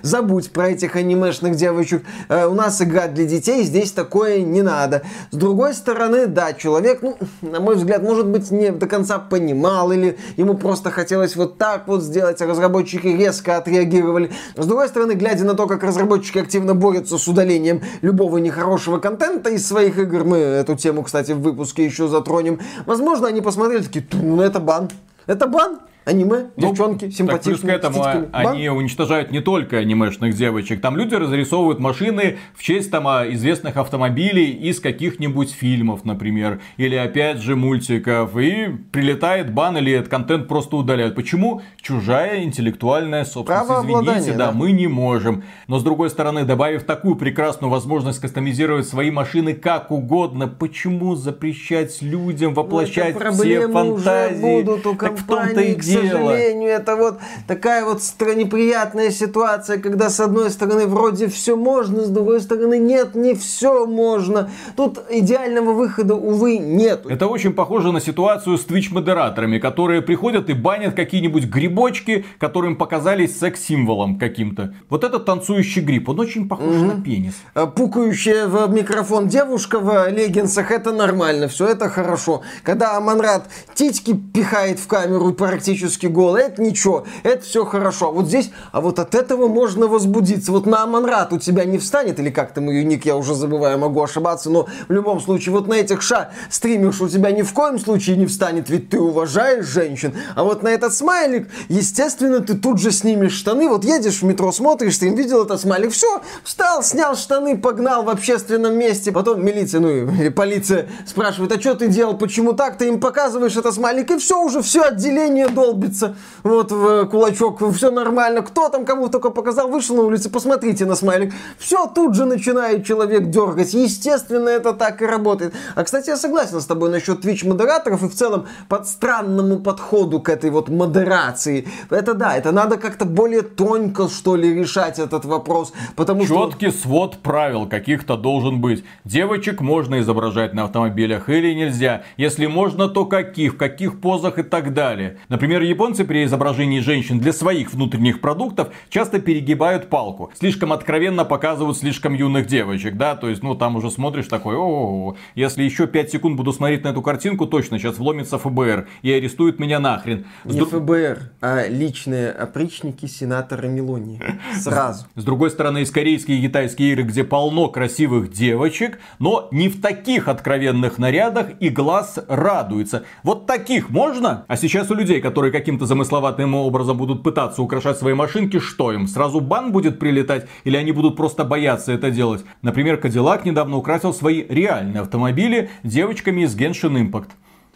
забудь про этих анимешных девочек, э, у нас игра для детей, здесь такое не надо. С другой стороны, да, человек, ну, на мой взгляд, может быть, не до конца понимал, или ему просто хотелось вот так вот сделать, а разработчики резко отреагировали. С другой стороны, глядя на то, как разработчики активно борются с удалением любого нехорошего контента из своих игр, мы эту тему, кстати, в выпуске еще затронем, возможно, они посмотрели такие, ну это бан. Это бан аниме, ну, девчонки, симпатичные. Плюс к этому а, они уничтожают не только анимешных девочек. Там люди разрисовывают машины в честь там а, известных автомобилей из каких-нибудь фильмов, например. Или опять же мультиков. И прилетает бан или этот контент просто удаляют. Почему? Чужая интеллектуальная собственность. Извините, да, да, мы не можем. Но с другой стороны, добавив такую прекрасную возможность кастомизировать свои машины как угодно, почему запрещать людям воплощать ну, все фантазии? Так в том-то и дело сожалению, это вот такая вот неприятная ситуация, когда с одной стороны вроде все можно, с другой стороны нет, не все можно. Тут идеального выхода, увы, нет. Это очень похоже на ситуацию с Twitch-модераторами, которые приходят и банят какие-нибудь грибочки, которым показались секс-символом каким-то. Вот этот танцующий гриб, он очень похож угу. на пенис. А пукающая в микрофон девушка в леггинсах, это нормально, все это хорошо. Когда Аманрад титьки пихает в камеру практически практически голый, это ничего, это все хорошо. Вот здесь, а вот от этого можно возбудиться. Вот на Аманрат у тебя не встанет, или как там ее ник, я уже забываю, могу ошибаться, но в любом случае, вот на этих ша стримишь у тебя ни в коем случае не встанет, ведь ты уважаешь женщин. А вот на этот смайлик, естественно, ты тут же снимешь штаны, вот едешь в метро, смотришь, ты видел этот смайлик, все, встал, снял штаны, погнал в общественном месте. Потом милиция, ну или полиция спрашивает, а что ты делал, почему так? Ты им показываешь этот смайлик, и все, уже все отделение долбит долбится вот в кулачок, все нормально. Кто там кому только показал, вышел на улицу, посмотрите на смайлик. Все, тут же начинает человек дергать. Естественно, это так и работает. А, кстати, я согласен с тобой насчет Twitch модераторов и в целом под странному подходу к этой вот модерации. Это да, это надо как-то более тонко, что ли, решать этот вопрос. Потому Четкий что... свод правил каких-то должен быть. Девочек можно изображать на автомобилях или нельзя. Если можно, то каких, в каких позах и так далее. Например, японцы при изображении женщин для своих внутренних продуктов часто перегибают палку. Слишком откровенно показывают слишком юных девочек, да, то есть, ну, там уже смотришь такой, о, если еще 5 секунд буду смотреть на эту картинку, точно сейчас вломится ФБР и арестует меня нахрен. Не С ФБР, а личные опричники сенатора Мелонии. Сразу. С другой стороны, есть корейские и китайские игры, где полно красивых девочек, но не в таких откровенных нарядах и глаз радуется. Вот таких можно? А сейчас у людей, которые каким-то замысловатым образом будут пытаться украшать свои машинки, что им? Сразу бан будет прилетать? Или они будут просто бояться это делать? Например, Кадиллак недавно украсил свои реальные автомобили девочками из Genshin Impact.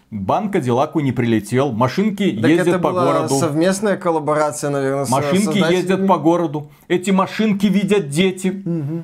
Бан Кадиллаку не прилетел, машинки так ездят это по была городу. совместная коллаборация, наверное, Машинки ездят по городу. Эти машинки видят дети. Угу.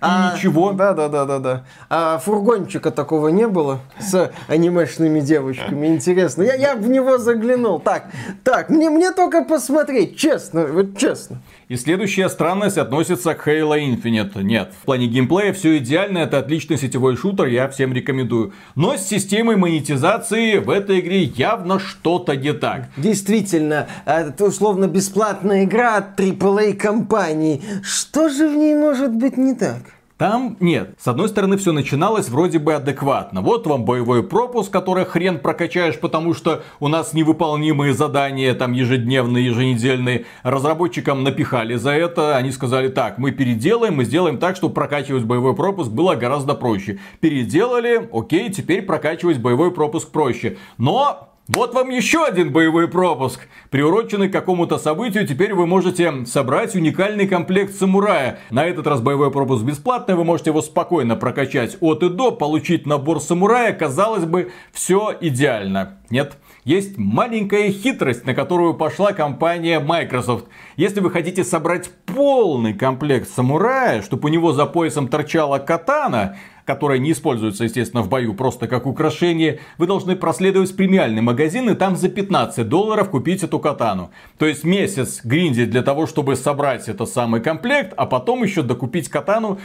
А, ничего. Да, да, да, да, да. А фургончика такого не было с анимешными девочками. Интересно. Я, я в него заглянул. Так, так, мне, мне только посмотреть, честно, вот честно. И следующая странность относится к Halo Infinite. Нет, в плане геймплея все идеально, это отличный сетевой шутер, я всем рекомендую. Но с системой монетизации в этой игре явно что-то не так. Действительно, это условно бесплатная игра от AAA компании. Что же в ней может быть не так? Там нет. С одной стороны, все начиналось вроде бы адекватно. Вот вам боевой пропуск, который хрен прокачаешь, потому что у нас невыполнимые задания, там ежедневные, еженедельные. Разработчикам напихали за это. Они сказали, так, мы переделаем, мы сделаем так, чтобы прокачивать боевой пропуск было гораздо проще. Переделали, окей, теперь прокачивать боевой пропуск проще. Но вот вам еще один боевой пропуск. Приуроченный к какому-то событию, теперь вы можете собрать уникальный комплект самурая. На этот раз боевой пропуск бесплатный, вы можете его спокойно прокачать от и до, получить набор самурая. Казалось бы, все идеально. Нет, есть маленькая хитрость, на которую пошла компания Microsoft. Если вы хотите собрать полный комплект самурая, чтобы у него за поясом торчала катана, которая не используется, естественно, в бою просто как украшение, вы должны проследовать премиальный магазин и там за 15 долларов купить эту катану. То есть месяц гриндить для того, чтобы собрать этот самый комплект, а потом еще докупить катану.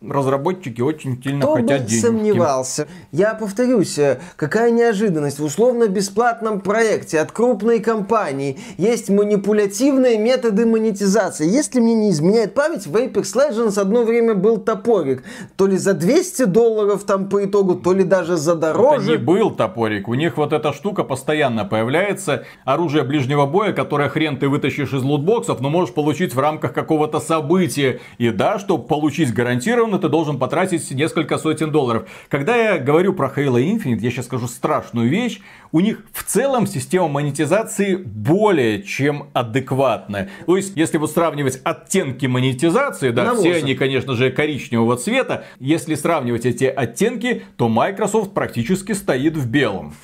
Разработчики очень сильно Кто хотят бы денег. сомневался. Я повторюсь, э, какая неожиданность. В условно-бесплатном проекте от крупной компании есть манипулятивные методы монетизации. Если мне не изменяет память, в Apex Legends одно время был топорик. То ли за 200 долларов там по итогу, то ли даже за Это дороже. не был топорик. У них вот эта штука постоянно появляется. Оружие ближнего боя, которое хрен ты вытащишь из лутбоксов, но можешь получить в рамках какого-то события. И да, чтобы получить гарантированно, ты должен потратить несколько сотен долларов. Когда я говорю про Halo Infinite, я сейчас скажу страшную вещь. У них в целом система монетизации более чем адекватная. То есть, если вот сравнивать оттенки монетизации, да, Навоза. все они, конечно же, коричневого цвета. Если сравнивать эти оттенки, то Microsoft практически стоит в белом.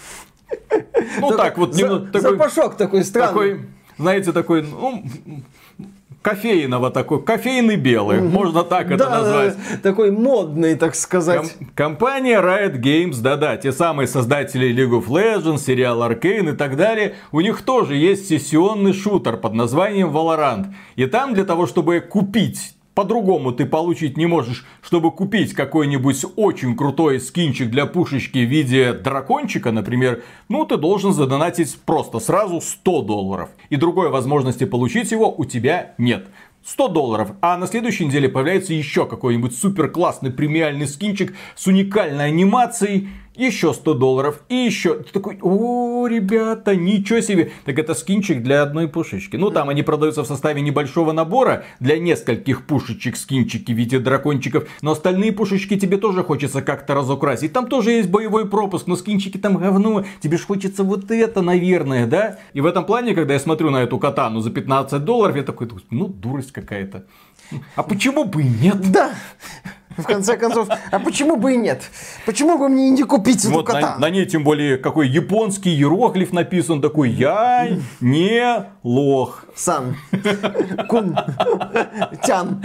Ну так вот, Запашок такой странный. знаете, такой, ну, кофейного такой, кофейный белый, можно так это Да, назвать. такой модный, так сказать. Ком- компания Riot Games, да-да, те самые создатели League of Legends, сериал Arcane и так далее, у них тоже есть сессионный шутер под названием Valorant. И там для того, чтобы купить по-другому ты получить не можешь, чтобы купить какой-нибудь очень крутой скинчик для пушечки в виде дракончика, например, ну ты должен задонатить просто сразу 100 долларов. И другой возможности получить его у тебя нет. 100 долларов, а на следующей неделе появляется еще какой-нибудь супер классный премиальный скинчик с уникальной анимацией, еще 100 долларов, и еще. Ты такой, о, ребята, ничего себе. Так это скинчик для одной пушечки. Ну, там они продаются в составе небольшого набора для нескольких пушечек, скинчики в виде дракончиков. Но остальные пушечки тебе тоже хочется как-то разукрасить. Там тоже есть боевой пропуск, но скинчики там говно. Тебе ж хочется вот это, наверное, да? И в этом плане, когда я смотрю на эту катану за 15 долларов, я такой, ну, дурость какая-то. А почему бы и нет? Да. В конце концов, а почему бы и нет? Почему бы мне не купить эту Вот на, кота? на ней тем более какой японский иероглиф написан такой Я не лох. Сан. Кун. Тян.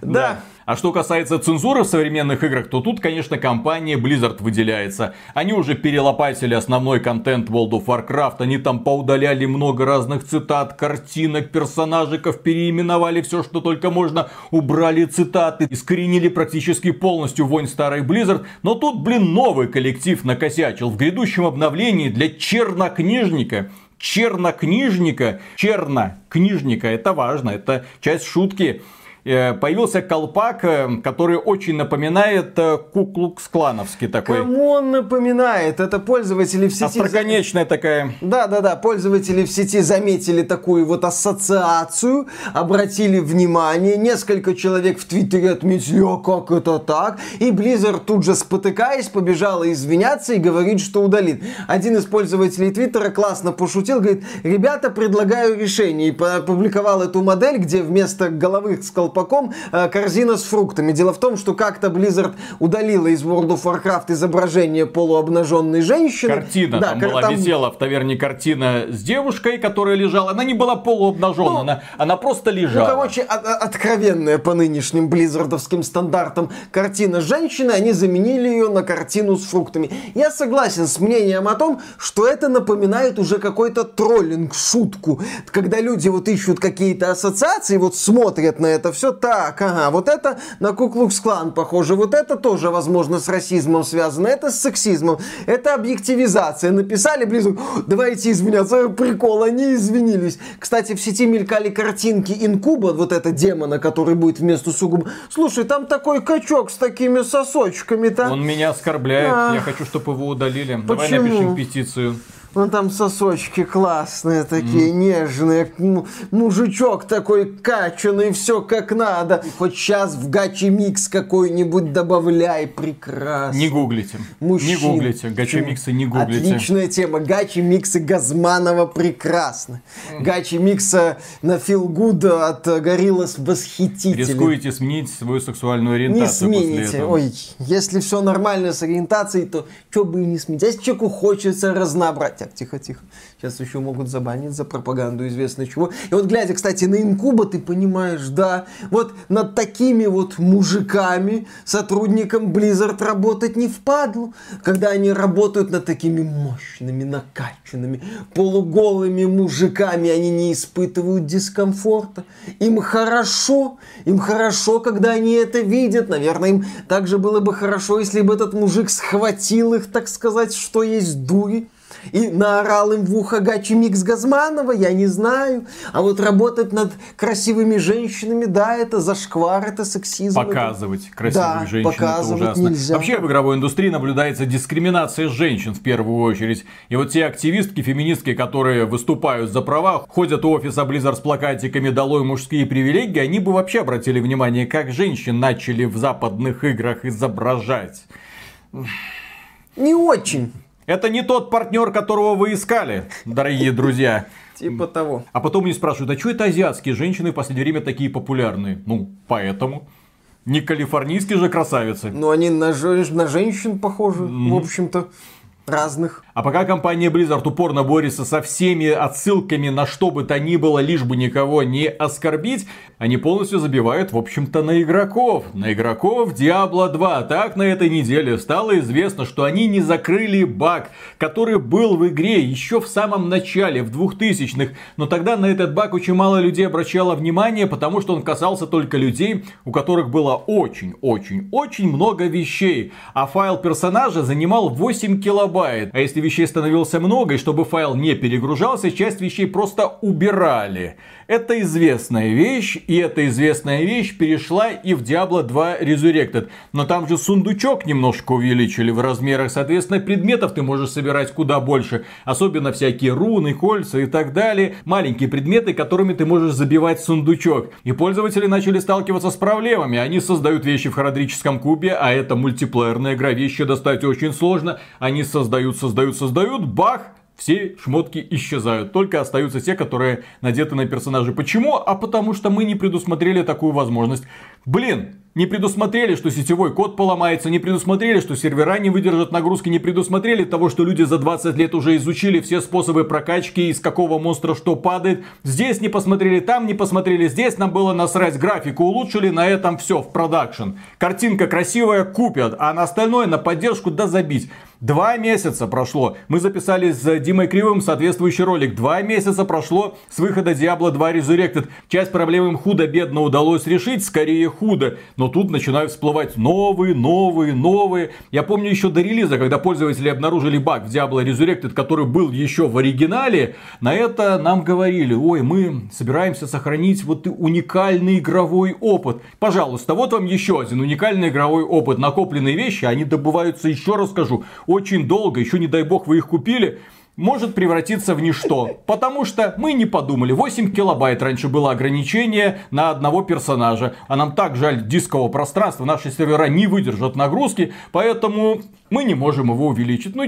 Да. А что касается цензуры в современных играх, то тут, конечно, компания Blizzard выделяется. Они уже перелопатили основной контент World of Warcraft, они там поудаляли много разных цитат, картинок, персонажиков, переименовали все, что только можно, убрали цитаты, искоренили практически полностью вонь старой Blizzard. Но тут, блин, новый коллектив накосячил. В грядущем обновлении для чернокнижника чернокнижника, чернокнижника, это важно, это часть шутки, появился колпак, э, который очень напоминает э, куклукс-клановский такой. Кому он напоминает? Это пользователи в сети... Остроконечная такая. Да, да, да, пользователи в сети заметили такую вот ассоциацию, обратили внимание, несколько человек в Твиттере отметили, а как это так? И Blizzard тут же спотыкаясь, побежала извиняться и говорит, что удалит. Один из пользователей Твиттера классно пошутил, говорит, ребята, предлагаю решение. И опубликовал эту модель, где вместо головы с колпаком э, корзина с фруктами. Дело в том, что как-то Blizzard удалила из World of Warcraft изображение полуобнаженной женщины. Картина Да, там кар- была, там висела в таверне картина с девушкой, которая лежала. Она не была полуобнаженная, Ну, она, она просто Ну, лежала. короче, о- о- откровенная по нынешним близзардовским стандартам картина женщины, они заменили ее на картину с фруктами. Я согласен с мнением о том, что это напоминает уже какой-то троллинг, шутку. Когда люди вот ищут какие-то ассоциации, вот смотрят на это все все так, ага, вот это на Куклукс-клан похоже, вот это тоже, возможно, с расизмом связано, это с сексизмом, это объективизация. Написали Blizzard, давайте извиняться, прикол, они извинились. Кстати, в сети мелькали картинки Инкуба, вот это демона, который будет вместо Сугуба. Слушай, там такой качок с такими сосочками-то. Он меня оскорбляет, А. я хочу, чтобы его удалили. Давай Почему? напишем петицию. Вон там сосочки классные такие, нежные. М- Мужичок такой качанный, все как надо. Хоть сейчас в гачи микс какой-нибудь добавляй, прекрасно. Не гуглите. Мужчин. Не гуглите. Гачи-миксы не гуглите. Отличная тема. Гачи миксы Газманова прекрасно. Гачи микса на Feel Good от Гориллас восхитительный. Рискуете сменить свою сексуальную Не ориентацию после смените. Ой, если все нормально с ориентацией, то что бы и не сменить. А если человеку хочется разнообразить. Так, тихо, тихо. Сейчас еще могут забанить за пропаганду известно чего. И вот глядя, кстати, на Инкуба, ты понимаешь, да, вот над такими вот мужиками сотрудникам Blizzard работать не впадло. Когда они работают над такими мощными, накачанными, полуголыми мужиками, они не испытывают дискомфорта. Им хорошо, им хорошо, когда они это видят. Наверное, им также было бы хорошо, если бы этот мужик схватил их, так сказать, что есть дури. И наорал им в ухо Гачи Микс Газманова, я не знаю. А вот работать над красивыми женщинами, да, это зашквар, это сексизм. это- Показывать красивых Да, женщин это показывать ужасно. нельзя. Вообще в игровой индустрии наблюдается дискриминация женщин в первую очередь. И вот те активистки, феминистки, которые выступают за права, ходят у офиса Blizzard с плакатиками «Долой мужские привилегии», они бы вообще обратили внимание, как женщин начали в западных играх изображать. Не очень. Это не тот партнер, которого вы искали, дорогие друзья. Типа того. А потом мне спрашивают, а что это азиатские женщины в последнее время такие популярные? Ну, поэтому. Не калифорнийские же красавицы. Ну, они на, жен- на женщин похожи, в общем-то, разных. А пока компания Blizzard упорно борется со всеми отсылками на что бы то ни было, лишь бы никого не оскорбить, они полностью забивают, в общем-то, на игроков. На игроков Diablo 2. Так на этой неделе стало известно, что они не закрыли баг, который был в игре еще в самом начале, в 2000-х. Но тогда на этот баг очень мало людей обращало внимание, потому что он касался только людей, у которых было очень-очень-очень много вещей. А файл персонажа занимал 8 килобайт. А если вещей становилось много, и чтобы файл не перегружался, часть вещей просто убирали. Это известная вещь, и эта известная вещь перешла и в Diablo 2 Resurrected. Но там же сундучок немножко увеличили в размерах, соответственно, предметов ты можешь собирать куда больше. Особенно всякие руны, кольца и так далее. Маленькие предметы, которыми ты можешь забивать сундучок. И пользователи начали сталкиваться с проблемами. Они создают вещи в харадрическом кубе, а это мультиплеерная игра, вещи достать очень сложно. Они создают, создают, создают, бах, все шмотки исчезают. Только остаются те, которые надеты на персонажа. Почему? А потому что мы не предусмотрели такую возможность. Блин, не предусмотрели, что сетевой код поломается, не предусмотрели, что сервера не выдержат нагрузки, не предусмотрели того, что люди за 20 лет уже изучили все способы прокачки, из какого монстра что падает. Здесь не посмотрели, там не посмотрели, здесь нам было насрать, графику улучшили, на этом все, в продакшн. Картинка красивая, купят, а на остальное, на поддержку, да забить. Два месяца прошло. Мы записали с Димой Кривым соответствующий ролик. Два месяца прошло с выхода Diablo 2 Resurrected. Часть проблем им худо-бедно удалось решить, скорее худо. Но тут начинают всплывать новые, новые, новые. Я помню еще до релиза, когда пользователи обнаружили баг в Diablo Resurrected, который был еще в оригинале. На это нам говорили, ой, мы собираемся сохранить вот уникальный игровой опыт. Пожалуйста, вот вам еще один уникальный игровой опыт. Накопленные вещи, они добываются, еще раз скажу, очень долго. Еще не дай бог вы их купили может превратиться в ничто. Потому что мы не подумали. 8 килобайт раньше было ограничение на одного персонажа. А нам так жаль дискового пространства. Наши сервера не выдержат нагрузки. Поэтому мы не можем его увеличить. Ну,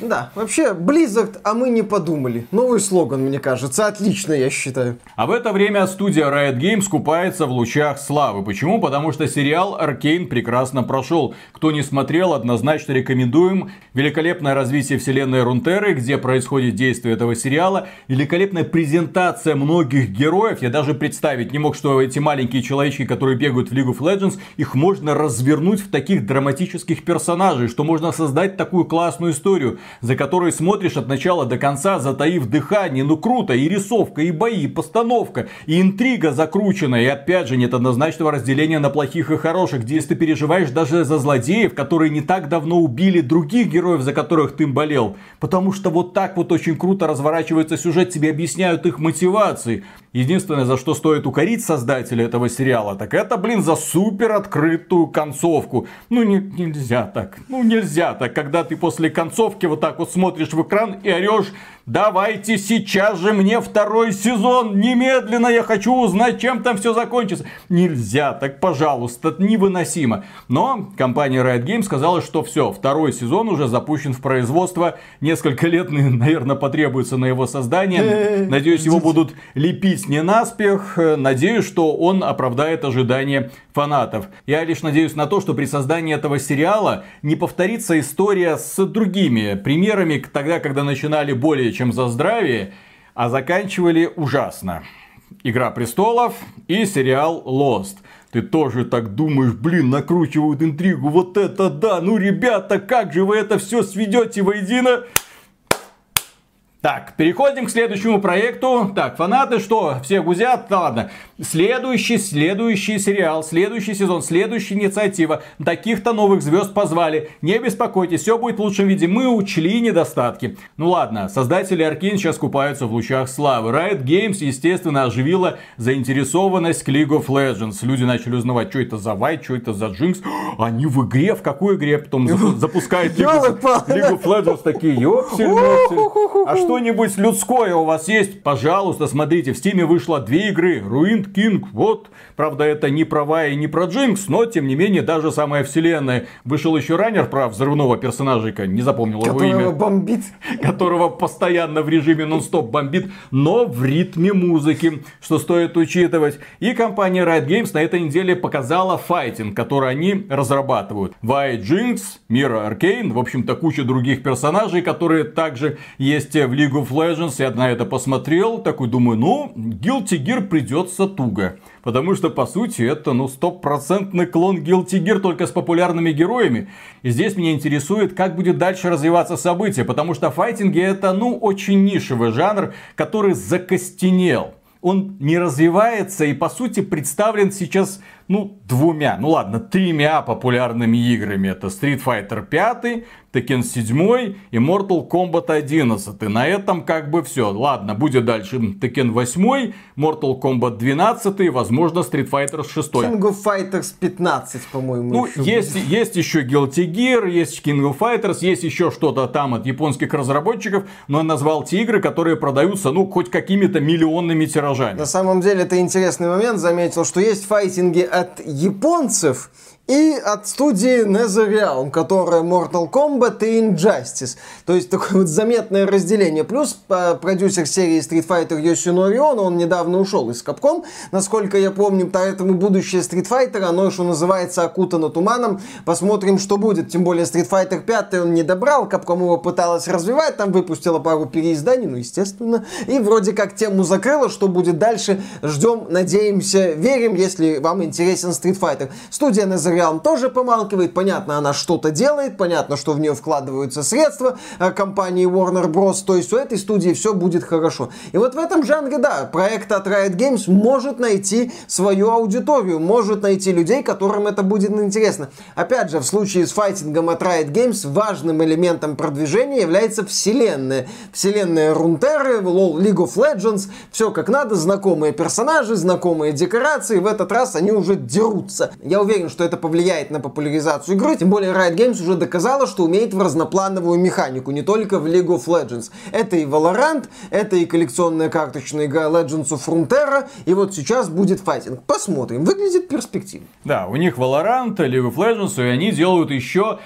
Да, вообще, Blizzard, а мы не подумали. Новый слоган, мне кажется, отлично, я считаю. А в это время студия Riot Games купается в лучах славы. Почему? Потому что сериал Аркейн прекрасно прошел. Кто не смотрел, однозначно рекомендуем. Великолепное развитие вселенной Рунтеры, где происходит действие этого сериала. Великолепная презентация многих героев. Я даже представить не мог, что эти маленькие человечки, которые бегают в League of Legends, их можно развернуть в таких драматических персонажей, что можно создать такую классную историю, за которой смотришь от начала до конца, затаив дыхание. Ну круто, и рисовка, и бои, и постановка, и интрига закручена, и опять же нет однозначного разделения на плохих и хороших, где ты переживаешь даже за злодеев, которые не так давно убили других героев, за которых ты болел. Потому что вот так вот очень круто разворачивается сюжет, тебе объясняют их мотивации. Единственное, за что стоит укорить создателя этого сериала, так это, блин, за супер открытую концовку. Ну, не, нельзя так. Ну, нельзя так, когда ты после концовки вот так вот смотришь в экран и орешь Давайте сейчас же мне второй сезон. Немедленно я хочу узнать, чем там все закончится. Нельзя, так пожалуйста, это невыносимо. Но компания Riot Games сказала, что все, второй сезон уже запущен в производство. Несколько лет, наверное, потребуется на его создание. Надеюсь, его будут лепить не наспех. Надеюсь, что он оправдает ожидания фанатов. Я лишь надеюсь на то, что при создании этого сериала не повторится история с другими примерами тогда, когда начинали более чем за здравие, а заканчивали ужасно. Игра престолов и сериал Lost. Ты тоже так думаешь, блин, накручивают интригу, вот это да, ну ребята, как же вы это все сведете воедино? Так, переходим к следующему проекту. Так, фанаты что, все гузят? Да ладно. Следующий, следующий сериал, следующий сезон, следующая инициатива. Таких-то новых звезд позвали. Не беспокойтесь, все будет в лучшем виде. Мы учли недостатки. Ну ладно, создатели Arkane сейчас купаются в лучах славы. Riot Games, естественно, оживила заинтересованность к League of Legends. Люди начали узнавать, что это за Вайт, что это за Джинкс. Они в игре, в какой игре? Потом запускают League of Legends такие, ёпсель, А что что-нибудь людское у вас есть? Пожалуйста, смотрите, в Стиме вышло две игры. Ruined King, вот. Правда, это не про Вай и не про Джинкс, но, тем не менее, даже самая вселенная. Вышел еще раннер про взрывного персонажика, не запомнил его имя. бомбит. Которого постоянно в режиме нон-стоп бомбит, но в ритме музыки, что стоит учитывать. И компания Riot Games на этой неделе показала файтинг, который они разрабатывают. Вай Джинкс, Мира Аркейн, в общем-то, куча других персонажей, которые также есть в League of Legends, я на это посмотрел, такой думаю, ну, Guilty Gear придется туго. Потому что, по сути, это, ну, стопроцентный клон Guilty Gear, только с популярными героями. И здесь меня интересует, как будет дальше развиваться событие. Потому что файтинги это, ну, очень нишевый жанр, который закостенел. Он не развивается и, по сути, представлен сейчас ну, двумя, ну ладно, тремя популярными играми. Это Street Fighter 5, Tekken 7 и Mortal Kombat 11. На этом как бы все. Ладно, будет дальше Tekken 8, Mortal Kombat 12, возможно, Street Fighter 6. King of Fighters 15, по-моему. Ну, есть, есть еще Guilty Gear, есть King of Fighters, есть еще что-то там от японских разработчиков, но он назвал те игры, которые продаются, ну, хоть какими-то миллионными тиражами. На самом деле, это интересный момент. Заметил, что есть файтинги от японцев и от студии NetherRealm, которая Mortal Kombat и Injustice. То есть такое вот заметное разделение. Плюс э, продюсер серии Street Fighter Йосинори Оно, он недавно ушел из Capcom, насколько я помню, поэтому будущее Street Fighter, оно, что называется, окутано туманом. Посмотрим, что будет. Тем более Street Fighter 5 он не добрал, Capcom его пыталась развивать, там выпустила пару переизданий, ну, естественно. И вроде как тему закрыла, что будет дальше. Ждем, надеемся, верим, если вам интересен Street Fighter. Студия NetherRealm Realm тоже помалкивает. Понятно, она что-то делает, понятно, что в нее вкладываются средства э, компании Warner Bros. То есть у этой студии все будет хорошо. И вот в этом жанре, да, проект от Riot Games может найти свою аудиторию, может найти людей, которым это будет интересно. Опять же, в случае с файтингом от Riot Games важным элементом продвижения является вселенная. Вселенная Рунтеры, League of Legends, все как надо, знакомые персонажи, знакомые декорации. В этот раз они уже дерутся. Я уверен, что это повлияет на популяризацию игры, тем более Riot Games уже доказала, что умеет в разноплановую механику, не только в League of Legends. Это и Valorant, это и коллекционная карточная игра Legends of Frontera, и вот сейчас будет файтинг. Посмотрим, выглядит перспективно. Да, у них Valorant, League of Legends, и они делают еще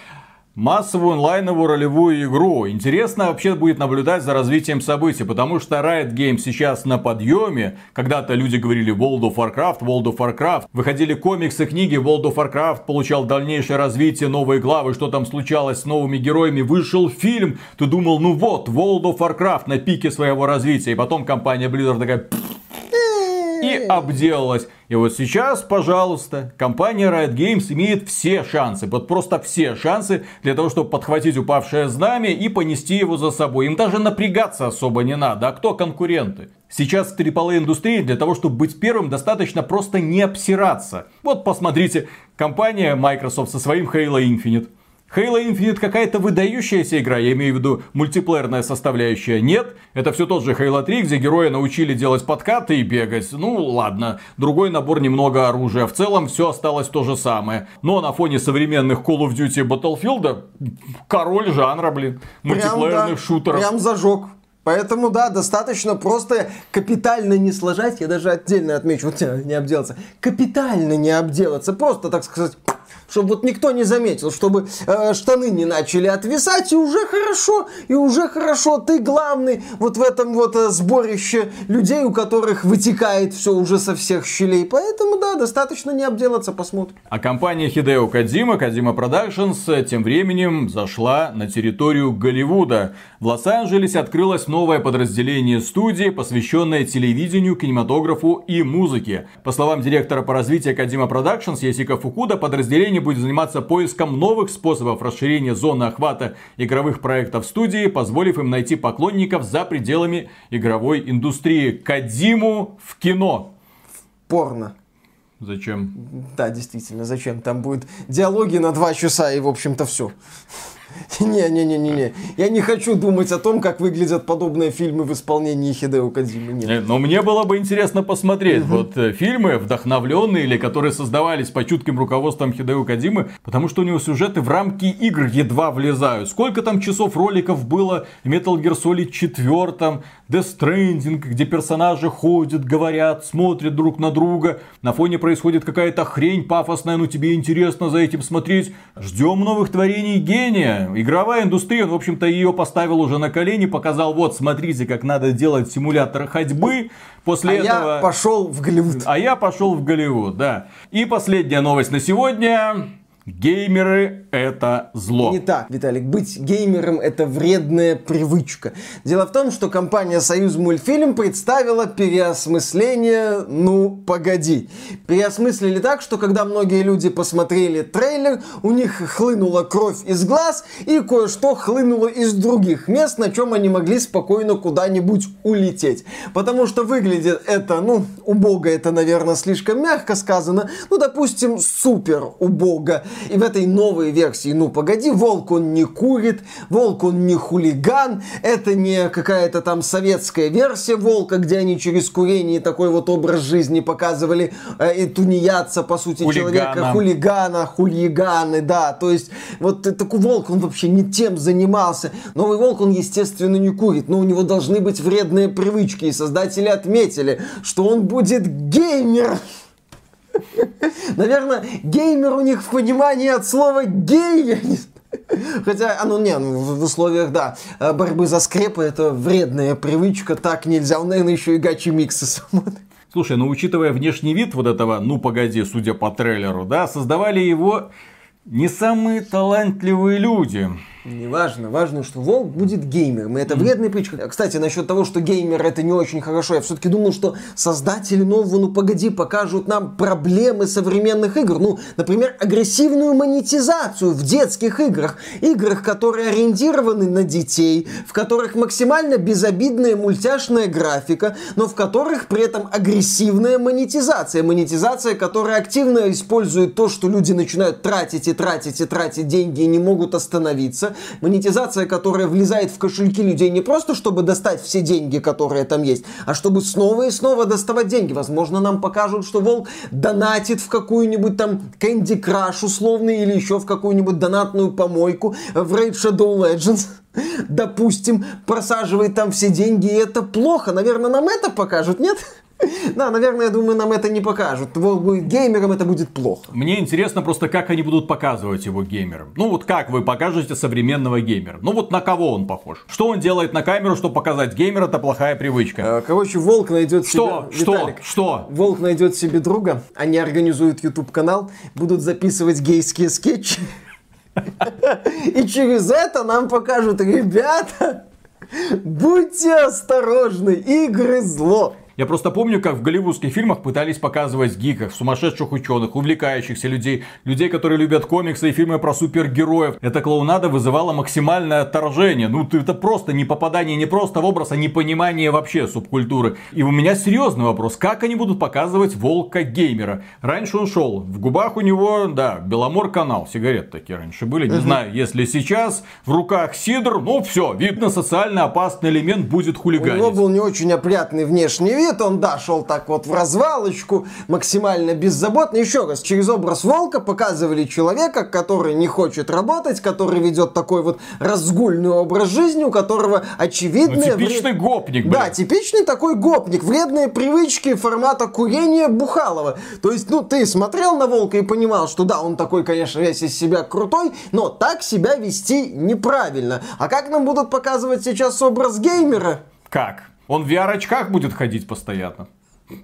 массовую онлайновую ролевую игру. Интересно вообще будет наблюдать за развитием событий, потому что Riot Games сейчас на подъеме. Когда-то люди говорили World of Warcraft, World of Warcraft. Выходили комиксы, книги, World of Warcraft получал дальнейшее развитие, новые главы, что там случалось с новыми героями. Вышел фильм, ты думал, ну вот, World of Warcraft на пике своего развития. И потом компания Blizzard такая... и обделалась. И вот сейчас, пожалуйста, компания Riot Games имеет все шансы, вот просто все шансы для того, чтобы подхватить упавшее знамя и понести его за собой. Им даже напрягаться особо не надо. А кто конкуренты? Сейчас в AAA индустрии для того, чтобы быть первым, достаточно просто не обсираться. Вот посмотрите, компания Microsoft со своим Halo Infinite. Halo Infinite какая-то выдающаяся игра, я имею в виду мультиплеерная составляющая. Нет, это все тот же Halo 3, где героя научили делать подкаты и бегать. Ну ладно, другой набор немного оружия. В целом все осталось то же самое. Но на фоне современных Call of Duty Battlefield король жанра, блин, мультиплеерных прям, да, шутеров. Прям зажег. Поэтому, да, достаточно просто капитально не сложать. Я даже отдельно отмечу, вот не обделаться. Капитально не обделаться. Просто, так сказать, чтобы вот никто не заметил, чтобы э, штаны не начали отвисать, и уже хорошо, и уже хорошо, ты главный вот в этом вот э, сборище людей, у которых вытекает все уже со всех щелей. Поэтому, да, достаточно не обделаться, посмотрим. А компания Хидео Кадзима, Кадзима Productions, тем временем зашла на территорию Голливуда. В Лос-Анджелесе открылось новое подразделение студии, посвященное телевидению, кинематографу и музыке. По словам директора по развитию Кадзима Productions Ясика Фукуда, подразделение Sony будет заниматься поиском новых способов расширения зоны охвата игровых проектов студии, позволив им найти поклонников за пределами игровой индустрии. Кадиму в кино. Порно. Зачем? Да, действительно, зачем? Там будет диалоги на два часа и, в общем-то, все. Не-не-не-не-не. Я не хочу думать о том, как выглядят подобные фильмы в исполнении Хидео Кадзимы. Нет. Э, но мне было бы интересно посмотреть. Угу. Вот э, фильмы, вдохновленные или которые создавались по чутким руководством Хидео Кадзимы, потому что у него сюжеты в рамки игр едва влезают. Сколько там часов роликов было в Metal Gear Solid 4, Death Stranding, где персонажи ходят, говорят, смотрят друг на друга. На фоне происходит какая-то хрень пафосная, но тебе интересно за этим смотреть. Ждем новых творений гения игровая индустрия, он, в общем-то, ее поставил уже на колени, показал, вот, смотрите, как надо делать симулятор ходьбы. После а этого... я пошел в Голливуд. А я пошел в Голливуд, да. И последняя новость на сегодня. Геймеры – это зло. Не так, Виталик. Быть геймером – это вредная привычка. Дело в том, что компания «Союз мультфильм» представила переосмысление «Ну, погоди». Переосмыслили так, что когда многие люди посмотрели трейлер, у них хлынула кровь из глаз и кое-что хлынуло из других мест, на чем они могли спокойно куда-нибудь улететь. Потому что выглядит это, ну, убого это, наверное, слишком мягко сказано, ну, допустим, супер убого. И в этой новой версии, ну погоди, волк он не курит, волк он не хулиган, это не какая-то там советская версия волка, где они через курение такой вот образ жизни показывали э, и тунеядца, по сути, Хулигана. человека, хулигана, хулиганы, да, то есть вот такой волк, он вообще не тем занимался. Новый волк, он, естественно, не курит, но у него должны быть вредные привычки, и создатели отметили, что он будет геймер. Наверное, геймер у них в понимании от слова гей. Хотя, оно не, ну, в условиях, да, борьбы за скрепы это вредная привычка, так нельзя. Он, наверное, еще и гачи миксы смотрит. Слушай, ну учитывая внешний вид вот этого, ну погоди, судя по трейлеру, да, создавали его не самые талантливые люди. Не важно, важно, что волк будет геймером, и это вредная привычка. Кстати, насчет того, что геймер это не очень хорошо, я все-таки думал, что создатели нового «Ну погоди» покажут нам проблемы современных игр. Ну, например, агрессивную монетизацию в детских играх. Играх, которые ориентированы на детей, в которых максимально безобидная мультяшная графика, но в которых при этом агрессивная монетизация. Монетизация, которая активно использует то, что люди начинают тратить и тратить и тратить деньги и не могут остановиться монетизация, которая влезает в кошельки людей не просто, чтобы достать все деньги, которые там есть, а чтобы снова и снова доставать деньги. Возможно, нам покажут, что Волк донатит в какую-нибудь там Candy Crush условный или еще в какую-нибудь донатную помойку в Raid Shadow Legends допустим, просаживает там все деньги, и это плохо. Наверное, нам это покажут, нет? Да, наверное, я думаю, нам это не покажут. Геймером, это будет плохо. Мне интересно просто, как они будут показывать его геймером. Ну вот как вы покажете современного геймера? Ну вот на кого он похож? Что он делает на камеру, чтобы показать геймер, это плохая привычка. А, короче, Волк найдет что? себе... Что? Виталик, Что? Волк найдет себе друга, они организуют YouTube канал, будут записывать гейские скетчи. И через это нам покажут, ребята, будьте осторожны, игры зло. Я просто помню, как в голливудских фильмах пытались показывать гиков, сумасшедших ученых, увлекающихся людей, людей, которые любят комиксы и фильмы про супергероев. Эта клоунада вызывала максимальное отторжение. Ну, это просто не попадание не просто в образ, а непонимание вообще субкультуры. И у меня серьезный вопрос. Как они будут показывать волка геймера? Раньше он шел, в губах у него, да, Беломор канал, сигарет такие раньше были. Не знаю, если сейчас в руках сидр, ну все, видно, социально опасный элемент будет У хулиганить. него был не очень опрятный внешний вид, он, да, шел так вот в развалочку, максимально беззаботно. Еще раз, через образ волка показывали человека, который не хочет работать, который ведет такой вот разгульный образ жизни, у которого Ну, очевидные... типичный вред- гопник, блин. Да, типичный такой гопник, вредные привычки формата курения Бухалова. То есть, ну, ты смотрел на волка и понимал, что да, он такой, конечно, весь из себя крутой, но так себя вести неправильно. А как нам будут показывать сейчас образ геймера? Как? Он в VR-очках будет ходить постоянно?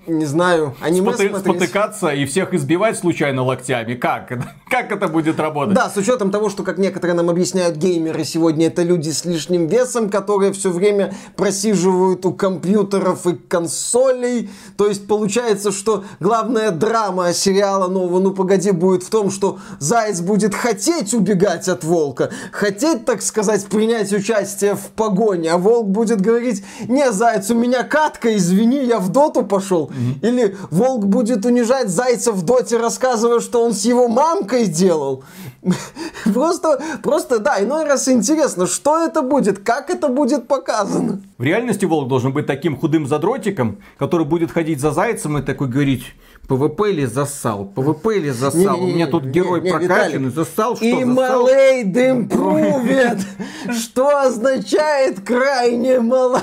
Не знаю, аниме Споты- смотреть. спотыкаться и всех избивать случайно локтями? Как? Как это будет работать? Да, с учетом того, что, как некоторые нам объясняют, геймеры сегодня это люди с лишним весом, которые все время просиживают у компьютеров и консолей. То есть получается, что главная драма сериала нового «Ну погоди» будет в том, что Заяц будет хотеть убегать от Волка, хотеть, так сказать, принять участие в погоне, а Волк будет говорить, не, Заяц, у меня катка, извини, я в доту пошел. Или Волк будет унижать Зайца в доте, рассказывая, что он с его мамкой делал. Просто, просто, да, иной раз интересно, что это будет, как это будет показано. В реальности волк должен быть таким худым задротиком, который будет ходить за зайцем и такой говорить, ПВП или засал, ПВП или засал, у меня тут Не-не-не, герой не-не, прокачанный, засал, что И малейд improved, что означает крайне мало.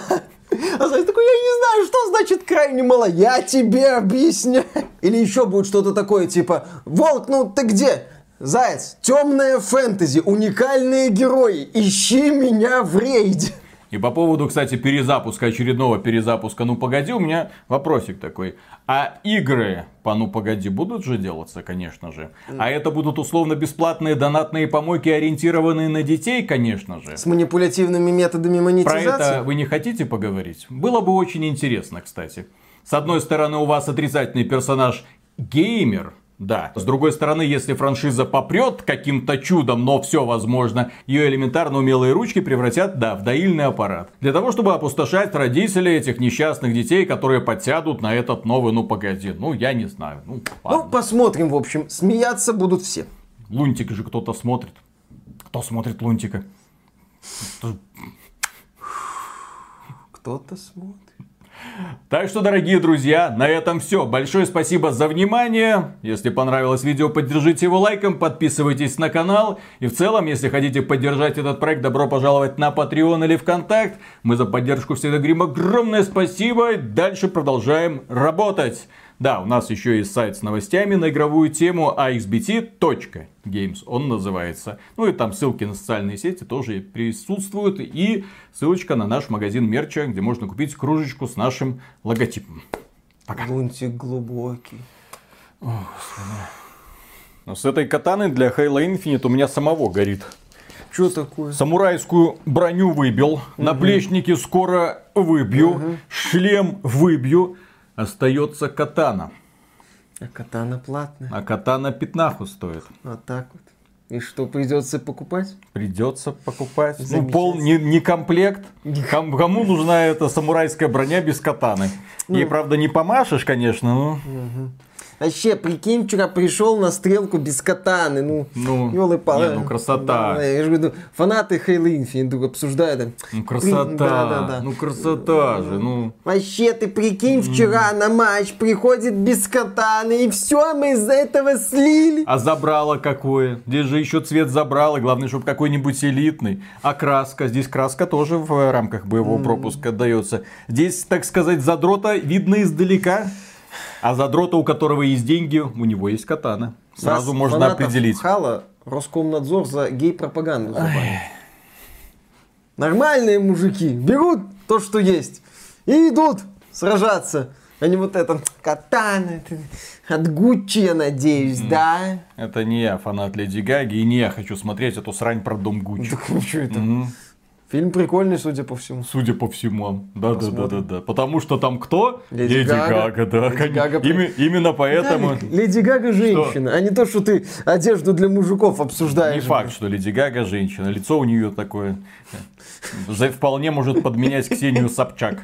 А Заяц такой, я не знаю, что значит крайне мало, я тебе объясняю. Или еще будет что-то такое, типа, Волк, ну ты где? Заяц, темная фэнтези, уникальные герои, ищи меня в рейде. И по поводу, кстати, перезапуска, очередного перезапуска «Ну погоди», у меня вопросик такой. А игры по «Ну погоди» будут же делаться, конечно же. А это будут условно бесплатные донатные помойки, ориентированные на детей, конечно же. С манипулятивными методами Про монетизации. это вы не хотите поговорить? Было бы очень интересно, кстати. С одной стороны, у вас отрицательный персонаж геймер, да. С другой стороны, если франшиза попрет каким-то чудом, но все возможно, ее элементарно умелые ручки превратят, да, в доильный аппарат. Для того, чтобы опустошать родителей этих несчастных детей, которые подсядут на этот новый, ну погоди, ну я не знаю. Ну, Ну, ладно. посмотрим, в общем. Смеяться будут все. Лунтик же кто-то смотрит. Кто смотрит Лунтика? Кто-то смотрит. Так что, дорогие друзья, на этом все. Большое спасибо за внимание. Если понравилось видео, поддержите его лайком, подписывайтесь на канал. И в целом, если хотите поддержать этот проект, добро пожаловать на Patreon или ВКонтакт. Мы за поддержку всегда говорим огромное спасибо. Дальше продолжаем работать. Да, у нас еще есть сайт с новостями на игровую тему axbt.games он называется. Ну и там ссылки на социальные сети тоже присутствуют. И ссылочка на наш магазин мерча, где можно купить кружечку с нашим логотипом. Лунтик глубокий. Но с этой катаной для Halo Infinite у меня самого горит. Что такое? Самурайскую броню выбил, наплечники скоро выбью, шлем выбью. Остается катана. А катана платная. А катана пятнаху стоит. Вот так вот. И что, придется покупать? Придется покупать. Ну, пол не, не комплект. Ком- Кому нужна эта самурайская броня без катаны? Ей, правда, не помашешь, конечно, но... Вообще, прикинь, вчера пришел на стрелку без катаны, ну, Ну, ёлы-палы. не, ну, красота. Да, я же говорю, фанаты Halo Infinite обсуждают. Ну, красота. При- да, да, да. Ну, красота же, ну... Вообще, ты прикинь, вчера на матч приходит без катаны, и все, мы из-за этого слили. А забрало какое? Здесь же еще цвет забрала. Главное, чтобы какой-нибудь элитный. А краска? Здесь краска тоже в рамках боевого пропуска дается. Здесь, так сказать, задрота видно издалека. А задрота, у которого есть деньги, у него есть катана. Сразу Нас, можно определить. Хала Роскомнадзор за гей-пропаганду. Нормальные мужики берут то, что есть, и идут сражаться. А не вот это катана от Гуччи, я надеюсь, да? Это не я фанат Леди Гаги, и не я хочу смотреть эту срань про дом Гуччи. Ну, что это? Мгм. Фильм прикольный, судя по всему. Судя по всему. Да, да, да, да, да. Потому что там кто? Леди Гага. да. Леди Гага Име- Именно поэтому. Виталик, Леди Гага женщина, а не то, что ты одежду для мужиков обсуждаешь. Не факт, что Леди Гага женщина. Лицо у нее такое. Вполне может подменять Ксению Собчак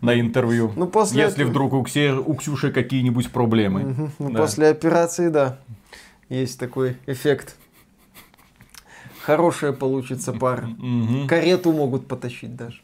на интервью. Ну, после Если вдруг у, Ксе- у Ксюши какие-нибудь проблемы. Ну, Да. После операции, да, есть такой эффект. Хорошая получится пара. Карету могут потащить даже.